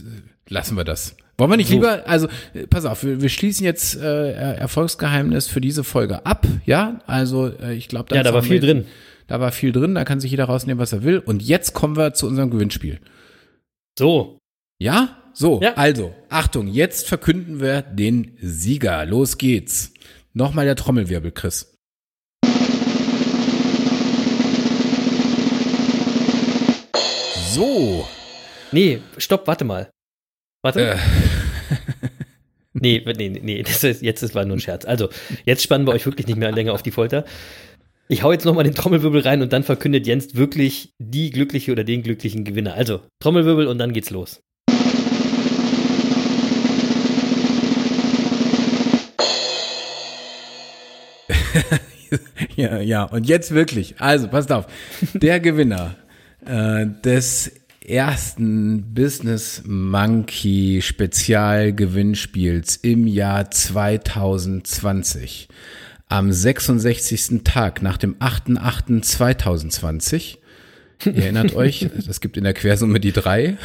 lassen wir das. Wollen wir nicht lieber, also äh, pass auf, wir, wir schließen jetzt äh, Er- Erfolgsgeheimnis für diese Folge ab, ja? Also äh, ich glaube, Ja, da war viel drin. Da war viel drin, da kann sich jeder rausnehmen, was er will. Und jetzt kommen wir zu unserem Gewinnspiel. So, Ja? So, Ja. also, Achtung, jetzt verkünden wir den Sieger. Los geht's. Nochmal der Trommelwirbel, Chris. So. nee, stopp, warte mal. Warte. Äh. Nee, nee, nee, das ist, jetzt ist war nur ein Scherz. Also, jetzt spannen wir euch wirklich nicht mehr länger auf die Folter. Ich hau jetzt nochmal den Trommelwirbel rein und dann verkündet Jens wirklich die glückliche oder den glücklichen Gewinner. Also, Trommelwirbel und dann geht's los. Ja, ja, und jetzt wirklich. Also, passt auf. Der Gewinner äh, des ersten Business Monkey Spezialgewinnspiels im Jahr 2020 am 66. Tag nach dem 8.8.2020. Ihr erinnert euch, das gibt in der Quersumme die drei.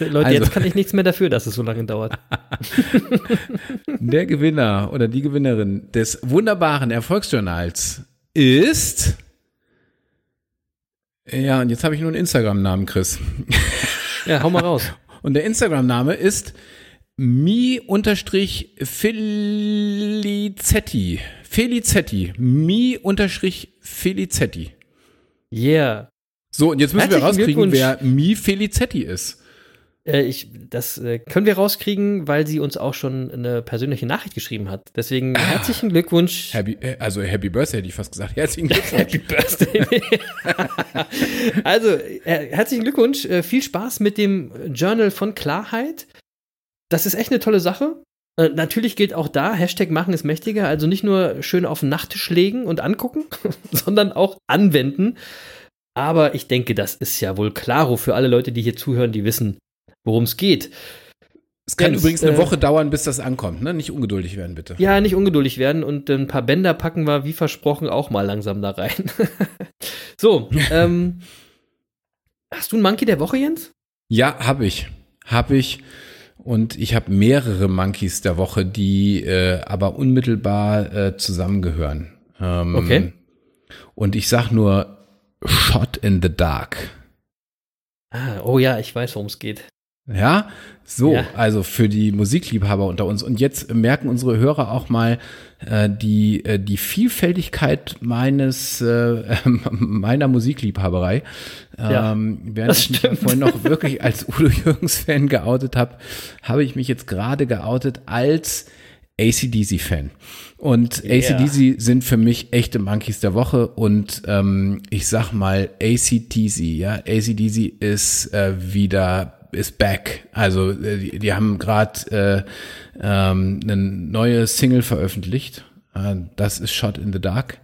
Leute, Also- jetzt kann ich nichts mehr dafür, dass es so lange dauert. Der Gewinner oder die Gewinnerin des wunderbaren Erfolgsjournals ist. Ja, und jetzt habe ich nur einen Instagram-Namen, Chris. Ja, hau mal raus. Und der Instagram-Name ist mi-felizetti. Felizetti. Mi-felizetti. Yeah. So, und jetzt müssen wir Herzlichen rauskriegen, Glückwunsch. wer Mi Felizetti ist. Äh, ich, das äh, können wir rauskriegen, weil sie uns auch schon eine persönliche Nachricht geschrieben hat. Deswegen herzlichen Glückwunsch. Happy, äh, also Happy Birthday hätte ich fast gesagt. Herzlichen Glückwunsch. Happy Birthday. also, herzlichen Glückwunsch. Viel Spaß mit dem Journal von Klarheit. Das ist echt eine tolle Sache. Natürlich gilt auch da, Hashtag machen ist mächtiger. Also nicht nur schön auf den Nachttisch legen und angucken, sondern auch anwenden. Aber ich denke, das ist ja wohl klaro für alle Leute, die hier zuhören, die wissen, worum es geht. Es kann Jens, übrigens eine äh, Woche dauern, bis das ankommt. Ne? Nicht ungeduldig werden, bitte. Ja, nicht ungeduldig werden und ein paar Bänder packen wir, wie versprochen, auch mal langsam da rein. so, ähm, hast du einen Monkey der Woche, Jens? Ja, habe ich. Habe ich. Und ich habe mehrere Monkeys der Woche, die äh, aber unmittelbar äh, zusammengehören. Ähm, Okay. Und ich sag nur Shot in the Dark. Ah, oh ja, ich weiß, worum es geht. Ja, so, Ja. also für die Musikliebhaber unter uns. Und jetzt merken unsere Hörer auch mal äh, die, äh, die Vielfältigkeit meines äh, meiner Musikliebhaberei. Ja, ähm, während ich mich stimmt. vorhin noch wirklich als Udo Jürgens-Fan geoutet habe, habe ich mich jetzt gerade geoutet als ACDC-Fan. Und Yeah. ACDC sind für mich echte Monkeys der Woche und ähm, ich sag mal ACDC, ja, ACDC ist äh, wieder ist back. Also äh, die, die haben gerade äh, ähm, eine neue Single veröffentlicht. Äh, das ist Shot in the Dark.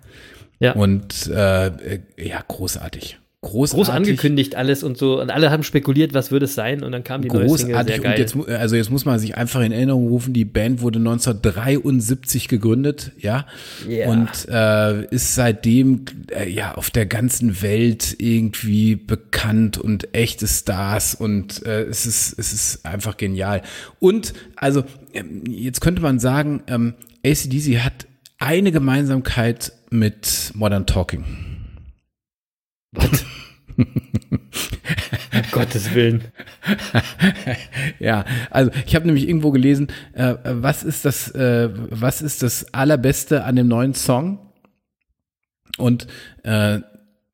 Ja. Und äh, äh, ja, großartig. Großartig. Groß angekündigt alles und so. Und alle haben spekuliert, was würde es sein. Und dann kam die neue Single, sehr Großartig. geil. Und jetzt, also jetzt muss man sich einfach in Erinnerung rufen, die Band wurde 1973 gegründet, ja. Yeah. Und äh, ist seitdem äh, ja auf der ganzen Welt irgendwie bekannt und echte Stars und äh, es ist es ist einfach genial. Und also ähm, jetzt könnte man sagen, ähm, ACDC hat eine Gemeinsamkeit mit Modern Talking. Was? um Gottes Willen. Ja, also ich habe nämlich irgendwo gelesen, äh, was ist das, äh, was ist das allerbeste an dem neuen Song? Und äh,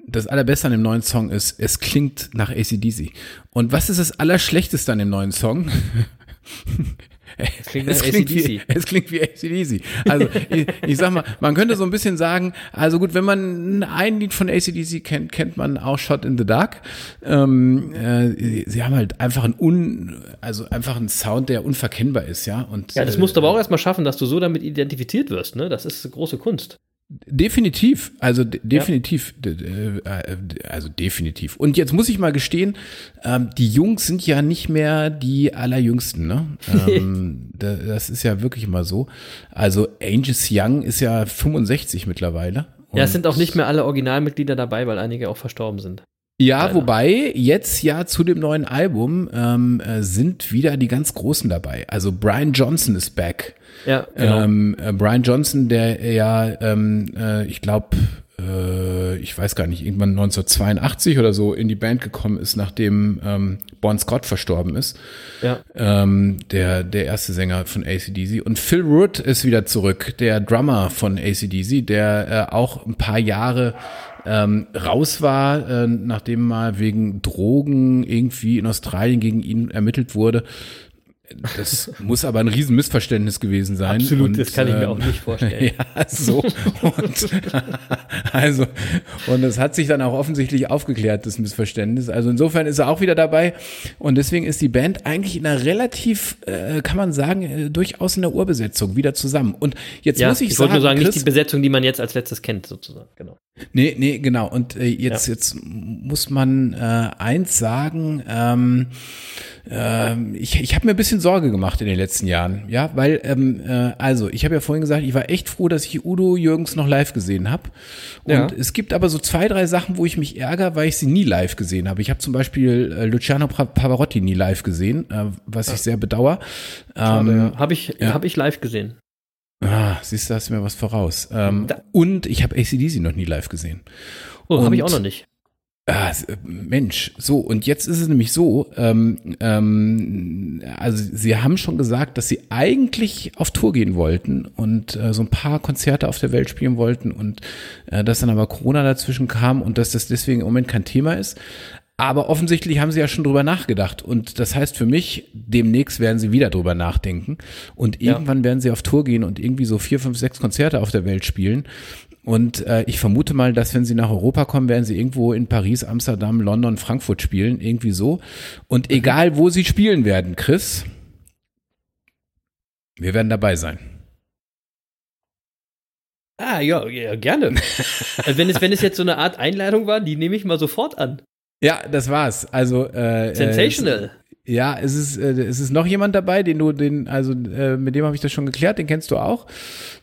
das allerbeste an dem neuen Song ist, es klingt nach ACDC. Und was ist das allerschlechteste an dem neuen Song? Das klingt es, klingt wie, AC/DC. es klingt wie ACDC. Also ich, ich sag mal, man könnte so ein bisschen sagen, also gut, wenn man ein Lied von ACDC kennt, kennt man auch Shot in the Dark. Ähm, äh, sie haben halt einfach einen un, also einfach einen Sound, der unverkennbar ist, ja. Und, Ja, das äh, musst du aber auch erstmal schaffen, dass du so damit identifiziert wirst, ne? Das ist große Kunst. Definitiv, also de definitiv, de äh, äh, also definitiv. Und jetzt muss ich mal gestehen, ähm, die Jungs sind ja nicht mehr die allerjüngsten, ne? ähm, da, das ist ja wirklich mal so. Also Angus Young ist ja 65 mittlerweile. Ja, es sind auch nicht mehr alle Originalmitglieder dabei, weil einige auch verstorben sind. Ja, Leider. wobei jetzt ja zu dem neuen Album ähm, äh, sind wieder die ganz Großen dabei. Also Brian Johnson ist back. Ja, genau. Ähm, äh, Brian Johnson, der ja, ähm, äh, ich glaube, äh, ich weiß gar nicht, irgendwann 1982 oder so in die Band gekommen ist, nachdem ähm, Bon Scott verstorben ist. ja. Ähm, der, der erste Sänger von ACDC. Und Phil Root ist wieder zurück, der Drummer von ACDC, der äh, auch ein paar Jahre ähm, raus war, äh, nachdem mal wegen Drogen irgendwie in Australien gegen ihn ermittelt wurde. Das muss aber ein riesen Missverständnis gewesen sein. Absolut, Und, das kann ich mir ähm, auch nicht vorstellen. ja, so. Und, also, und es hat sich dann auch offensichtlich aufgeklärt, das Missverständnis. Also insofern ist er auch wieder dabei. Und deswegen ist die Band eigentlich in einer relativ, äh, kann man sagen, äh, durchaus in der Urbesetzung wieder zusammen. Und jetzt ja, muss ich, ich wollte sagen, nur sagen, nicht Chris, die Besetzung, die man jetzt als letztes kennt, sozusagen. Genau. Nee, nee, genau. Und äh, jetzt, jetzt muss man äh, eins sagen, ähm, ähm, ich, ich habe mir ein bisschen Sorge gemacht in den letzten Jahren, ja, weil, ähm, äh, also, ich habe ja vorhin gesagt, ich war echt froh, dass ich Udo Jürgens noch live gesehen habe. Und Ja. es gibt aber so zwei, drei Sachen, wo ich mich ärgere, weil ich sie nie live gesehen habe. Ich habe zum Beispiel äh, Luciano Pavarotti nie live gesehen, äh, was ich sehr bedauere. Ähm, Habe ich, ja. hab ich live gesehen. ah, siehst du, hast mir was voraus. Ähm, und ich habe ACDC noch nie live gesehen. Oh, habe ich auch noch nicht. Ah, äh, Mensch, so, und jetzt ist es nämlich so, ähm, ähm, also sie haben schon gesagt, dass sie eigentlich auf Tour gehen wollten und äh, so ein paar Konzerte auf der Welt spielen wollten und äh, dass dann aber Corona dazwischen kam und dass das deswegen im Moment kein Thema ist. Aber offensichtlich haben sie ja schon drüber nachgedacht. Und das heißt für mich, demnächst werden sie wieder drüber nachdenken. Und Ja. irgendwann werden sie auf Tour gehen und irgendwie so vier, fünf, sechs Konzerte auf der Welt spielen. Und äh, ich vermute mal, dass wenn sie nach Europa kommen, werden sie irgendwo in Paris, Amsterdam, London, Frankfurt spielen, irgendwie so. Und egal, wo sie spielen werden, Chris, wir werden dabei sein. Ah, ja, ja gerne. also wenn, es, wenn es jetzt so eine Art Einladung war, die nehme ich mal sofort an. Ja, das war's. Also äh, Sensational. Ja, es ist äh, es ist noch jemand dabei, den du den also äh, mit dem habe ich das schon geklärt, den kennst du auch.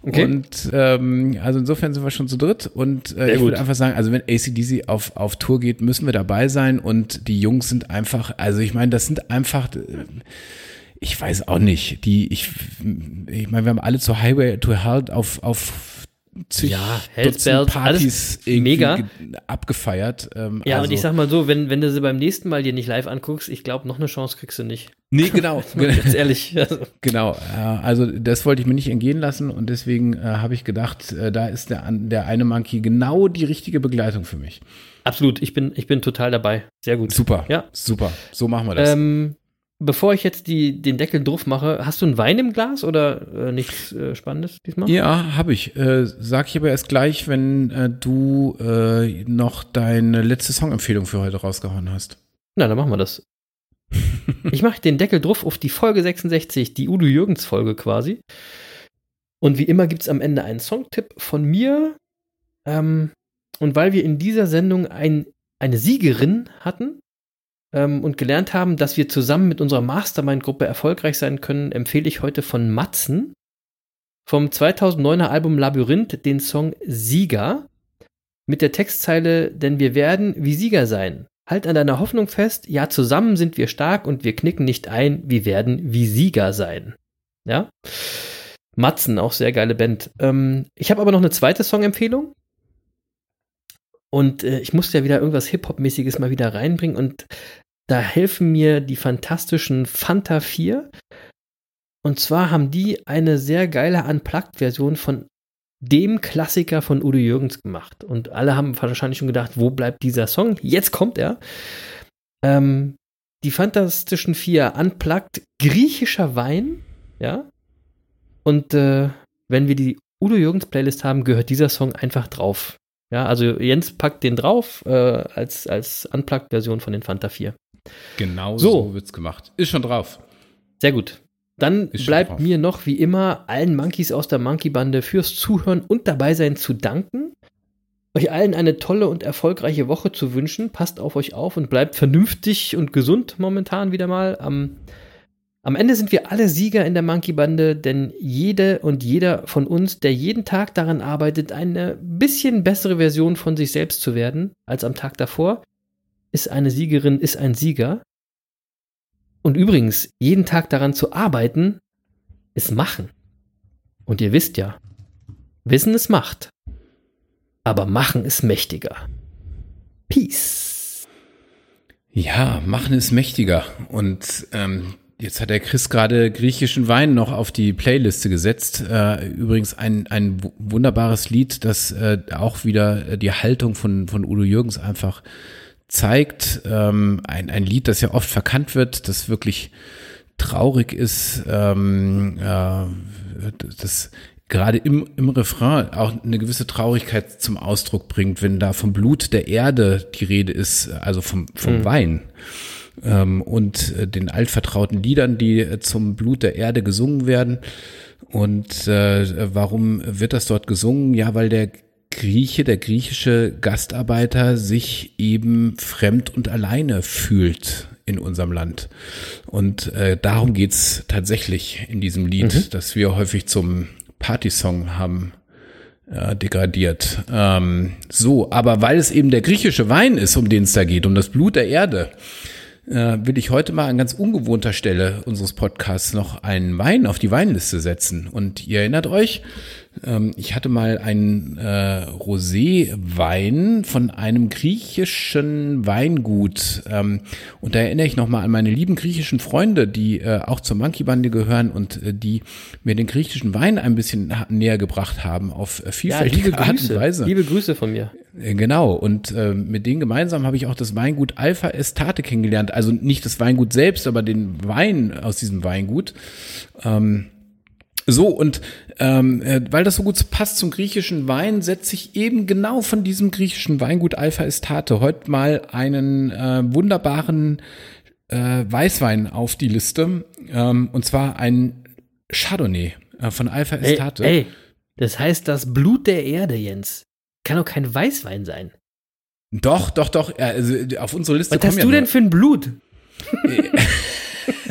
Okay. Und ähm, also insofern sind wir schon zu dritt und äh, Sehr ich würde einfach sagen, also wenn ACDC auf auf Tour geht, müssen wir dabei sein und die Jungs sind einfach, also ich meine, das sind einfach äh, ich weiß auch nicht, die ich ich meine, wir haben alle zu Highway to Hell auf auf zig Ja, Hells Dutzend Bells, Partys mega. ge- abgefeiert. Ähm, Ja, also, und ich sag mal so, wenn, wenn du sie beim nächsten Mal dir nicht live anguckst, ich glaube, noch eine Chance kriegst du nicht. Nee, genau. Ganz ehrlich. Also, Genau, äh, also das wollte ich mir nicht entgehen lassen und deswegen äh, habe ich gedacht, äh, da ist der, der eine Monkey genau die richtige Begleitung für mich. absolut, ich bin, ich bin total dabei. Sehr gut. Super, Ja. super, so machen wir das. Ähm, bevor ich jetzt die, den Deckel drauf mache, hast du einen Wein im Glas oder äh, nichts äh, Spannendes diesmal? ja, habe ich. Äh, sag ich aber erst gleich, wenn äh, du äh, noch deine letzte Songempfehlung für heute rausgehauen hast. Na, dann machen wir das. ich mache den Deckel drauf auf die Folge 66, die Udo Jürgens Folge quasi. Und wie immer gibt es am Ende einen Songtipp von mir. Ähm, und weil wir in dieser Sendung ein, eine Siegerin hatten ähm, und gelernt haben, dass wir zusammen mit unserer Mastermind-Gruppe erfolgreich sein können, empfehle ich heute von Matzen vom 2009er Album Labyrinth den Song Sieger mit der Textzeile, denn wir werden wie Sieger sein. Halt an deiner Hoffnung fest, ja, zusammen sind wir stark und wir knicken nicht ein, wir werden wie Sieger sein. Ja? Matzen, auch sehr geile Band. Ähm, ich habe aber noch eine zweite Songempfehlung. Und äh, ich musste ja wieder irgendwas Hip-Hop-mäßiges mal wieder reinbringen. Und da helfen mir die fantastischen Fanta 4. Und zwar haben die eine sehr geile Unplugged-Version von dem Klassiker von Udo Jürgens gemacht. Und alle haben wahrscheinlich schon gedacht, wo bleibt dieser Song? Jetzt kommt er. Ähm, die Fantastischen Vier Unplugged griechischer Wein Ja. Und äh, wenn wir die Udo Jürgens Playlist haben, gehört dieser Song einfach drauf. Ja, also Jens packt den drauf äh, als, als Unplugged-Version von den Fanta 4. Genau So. so, wird's gemacht. Ist schon drauf. Sehr gut. Dann bleibt drauf. mir noch wie immer allen Monkeys aus der Monkey-Bande fürs Zuhören und dabei sein zu danken. Euch allen eine tolle und erfolgreiche Woche zu wünschen. Passt auf euch auf und bleibt vernünftig und gesund momentan wieder mal. Am, am Ende sind wir alle Sieger in der Monkey-Bande, denn jede und jeder von uns, der jeden Tag daran arbeitet, eine bisschen bessere Version von sich selbst zu werden als am Tag davor, ist eine Siegerin, ist ein Sieger. Und übrigens, jeden Tag daran zu arbeiten, ist machen. Und ihr wisst ja, Wissen ist Macht. Aber machen ist mächtiger. Peace. Ja, machen ist mächtiger. Und ähm, jetzt hat der Chris gerade griechischen Wein noch auf die Playliste gesetzt. Äh, übrigens ein, ein wu- wunderbares Lied, das äh, auch wieder äh, die Haltung von, von Udo Jürgens einfach zeigt. Ähm, ein, ein Lied, das ja oft verkannt wird, das wirklich traurig ist, ähm, äh, das gerade im, im Refrain auch eine gewisse Traurigkeit zum Ausdruck bringt, wenn da vom Blut der Erde die Rede ist, also vom, vom Wein. Ähm, und äh, den altvertrauten Liedern, die äh, zum Blut der Erde gesungen werden. Und äh, warum wird das dort gesungen? Ja, weil der Grieche, der griechische Gastarbeiter sich eben fremd und alleine fühlt in unserem Land. Und äh, darum geht's tatsächlich in diesem Lied, dass wir häufig zum Partysong haben äh, degradiert. Ähm, so, aber weil es eben der griechische Wein ist, um den es da geht, um das Blut der Erde, äh, will ich heute mal an ganz ungewohnter Stelle unseres Podcasts noch einen Wein auf die Weinliste setzen. Und ihr erinnert euch, ähm, ich hatte mal einen äh, Rosé-Wein von einem griechischen Weingut. Ähm, und da erinnere ich nochmal an meine lieben griechischen Freunde, die äh, auch zur Monkey-Bande gehören und äh, die mir den griechischen Wein ein bisschen näher gebracht haben auf äh, Ja, vielfältige liebe Art und. Weise. Liebe Grüße von mir. Äh, Genau, und äh, mit denen gemeinsam habe ich auch das Weingut Alpha Estate kennengelernt. Also nicht das Weingut selbst, aber den Wein aus diesem Weingut. Ähm, so, und ähm, äh, weil das so gut passt zum griechischen Wein, setze ich eben genau von diesem griechischen Weingut Alpha Estate heute mal einen äh, wunderbaren äh, Weißwein auf die Liste. Ähm, und zwar ein Chardonnay äh, von Alpha Ey, Estate. ey, das heißt das Blut der Erde, Jens. Kann doch kein Weißwein sein. Doch, doch, doch. Also auf unsere Liste Was hast ja du denn für ein Blut?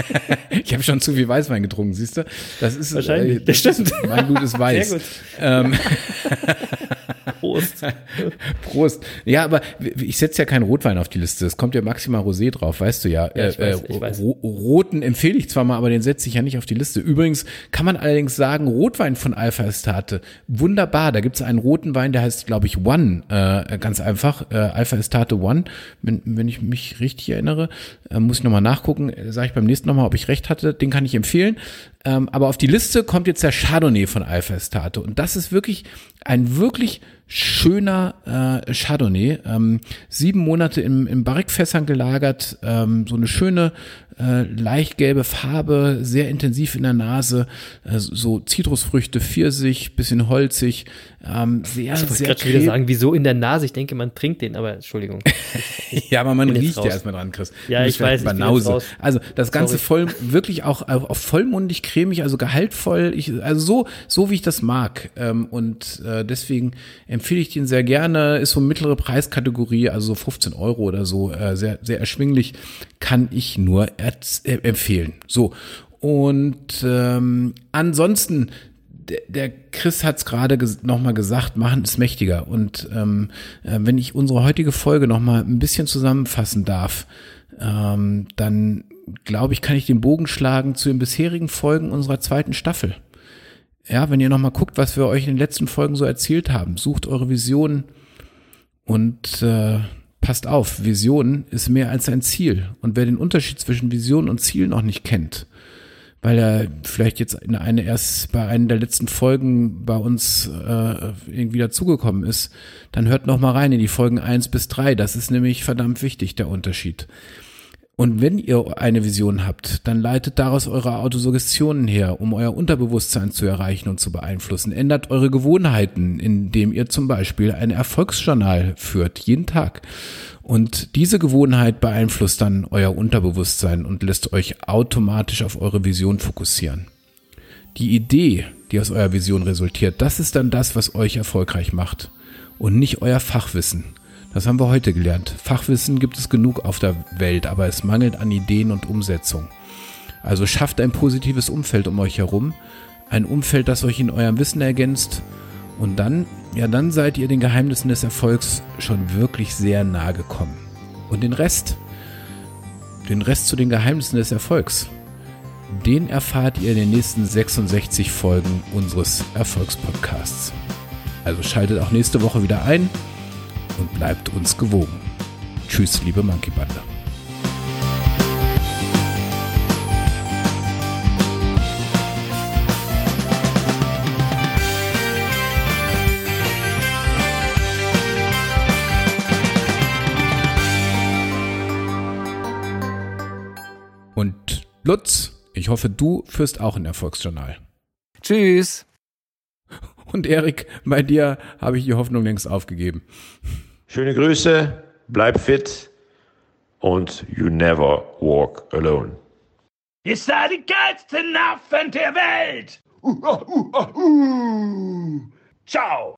Ich habe schon zu viel Weißwein getrunken, siehst du? Das ist Wahrscheinlich. äh, das Das stimmt. Ist, mein ist weiß. Sehr gut. Ähm, Prost. Prost. Ja, aber ich setze ja keinen Rotwein auf die Liste. Es kommt ja maximal Rosé drauf, weißt du ja. Ja, ich Äh, weiß, äh, ich weiß. Ro- Roten empfehle ich zwar mal, aber den setze ich ja nicht auf die Liste. Übrigens kann man allerdings sagen, Rotwein von Alpha Estate, wunderbar. Da gibt es einen roten Wein, der heißt, glaube ich, One. Äh, ganz einfach. Äh, Alpha Estate One. Wenn, wenn ich mich richtig erinnere, äh, muss ich nochmal nachgucken. Sage ich beim nächsten nochmal, ob ich recht hatte. Den kann ich empfehlen. Ähm, aber auf die Liste kommt jetzt der Chardonnay von Alpha Estate. Und das ist wirklich ein wirklich schöner äh, Chardonnay. Ähm, sieben Monate im, im Barrikfässern gelagert. Ähm, so eine schöne, äh, leicht gelbe Farbe, sehr intensiv in der Nase. Äh, so Zitrusfrüchte, Pfirsich, bisschen holzig. Ähm, sehr, Ich wollte gerade wieder sagen, wieso in der Nase? Ich denke, man trinkt den, aber Entschuldigung. Ja, aber man riecht ja erstmal dran, Chris. Ja, ich weiß, Banause. Also das Ganze Sorry. voll, wirklich auch auf auf vollmundig, cremig, also gehaltvoll. Ich, also so, so wie ich das mag. Ähm, und äh, deswegen empfehle ich den sehr gerne. Ist so mittlere Preiskategorie, also so 15 Euro oder so, äh, sehr, sehr erschwinglich. Kann ich nur äh, empfehlen. So. Und ähm, ansonsten, der, der Chris hat es gerade ges nochmal gesagt, machen ist mächtiger. Und ähm, äh, wenn ich unsere heutige Folge nochmal ein bisschen zusammenfassen darf, ähm, dann glaube ich, kann ich den Bogen schlagen zu den bisherigen Folgen unserer zweiten Staffel. Ja, wenn ihr nochmal guckt, was wir euch in den letzten Folgen so erzählt haben, sucht eure Visionen und äh, passt auf, Vision ist mehr als ein Ziel. Und wer den Unterschied zwischen Vision und Ziel noch nicht kennt, weil er vielleicht jetzt in eine erst bei einer der letzten Folgen bei uns äh, irgendwie dazugekommen ist, dann hört noch mal rein in die Folgen eins bis drei. Das ist nämlich verdammt wichtig, der Unterschied. Und wenn ihr eine Vision habt, dann leitet daraus eure Autosuggestionen her, um euer Unterbewusstsein zu erreichen und zu beeinflussen. Ändert eure Gewohnheiten, indem ihr zum Beispiel ein Erfolgsjournal führt, jeden Tag. Und diese Gewohnheit beeinflusst dann euer Unterbewusstsein und lässt euch automatisch auf eure Vision fokussieren. Die Idee, die aus eurer Vision resultiert, das ist dann das, was euch erfolgreich macht und nicht euer Fachwissen. Das haben wir heute gelernt. Fachwissen gibt es genug auf der Welt, aber es mangelt an Ideen und Umsetzung. Also schafft ein positives Umfeld um euch herum, ein Umfeld, das euch in eurem Wissen ergänzt und dann, ja, dann seid ihr den Geheimnissen des Erfolgs schon wirklich sehr nahe gekommen. Und den Rest, den Rest zu den Geheimnissen des Erfolgs, den erfahrt ihr in den nächsten 66 Folgen unseres Erfolgspodcasts. Also schaltet auch nächste Woche wieder ein und bleibt uns gewogen. Tschüss, liebe Monkey Bande. Lutz, ich hoffe, du führst auch ein Erfolgsjournal. Tschüss. Und Erik, bei dir habe ich die Hoffnung längst aufgegeben. Schöne Grüße, bleib fit und you never walk alone. Ihr seid die geilsten Affen der Welt. Uh, uh, uh, uh. Ciao.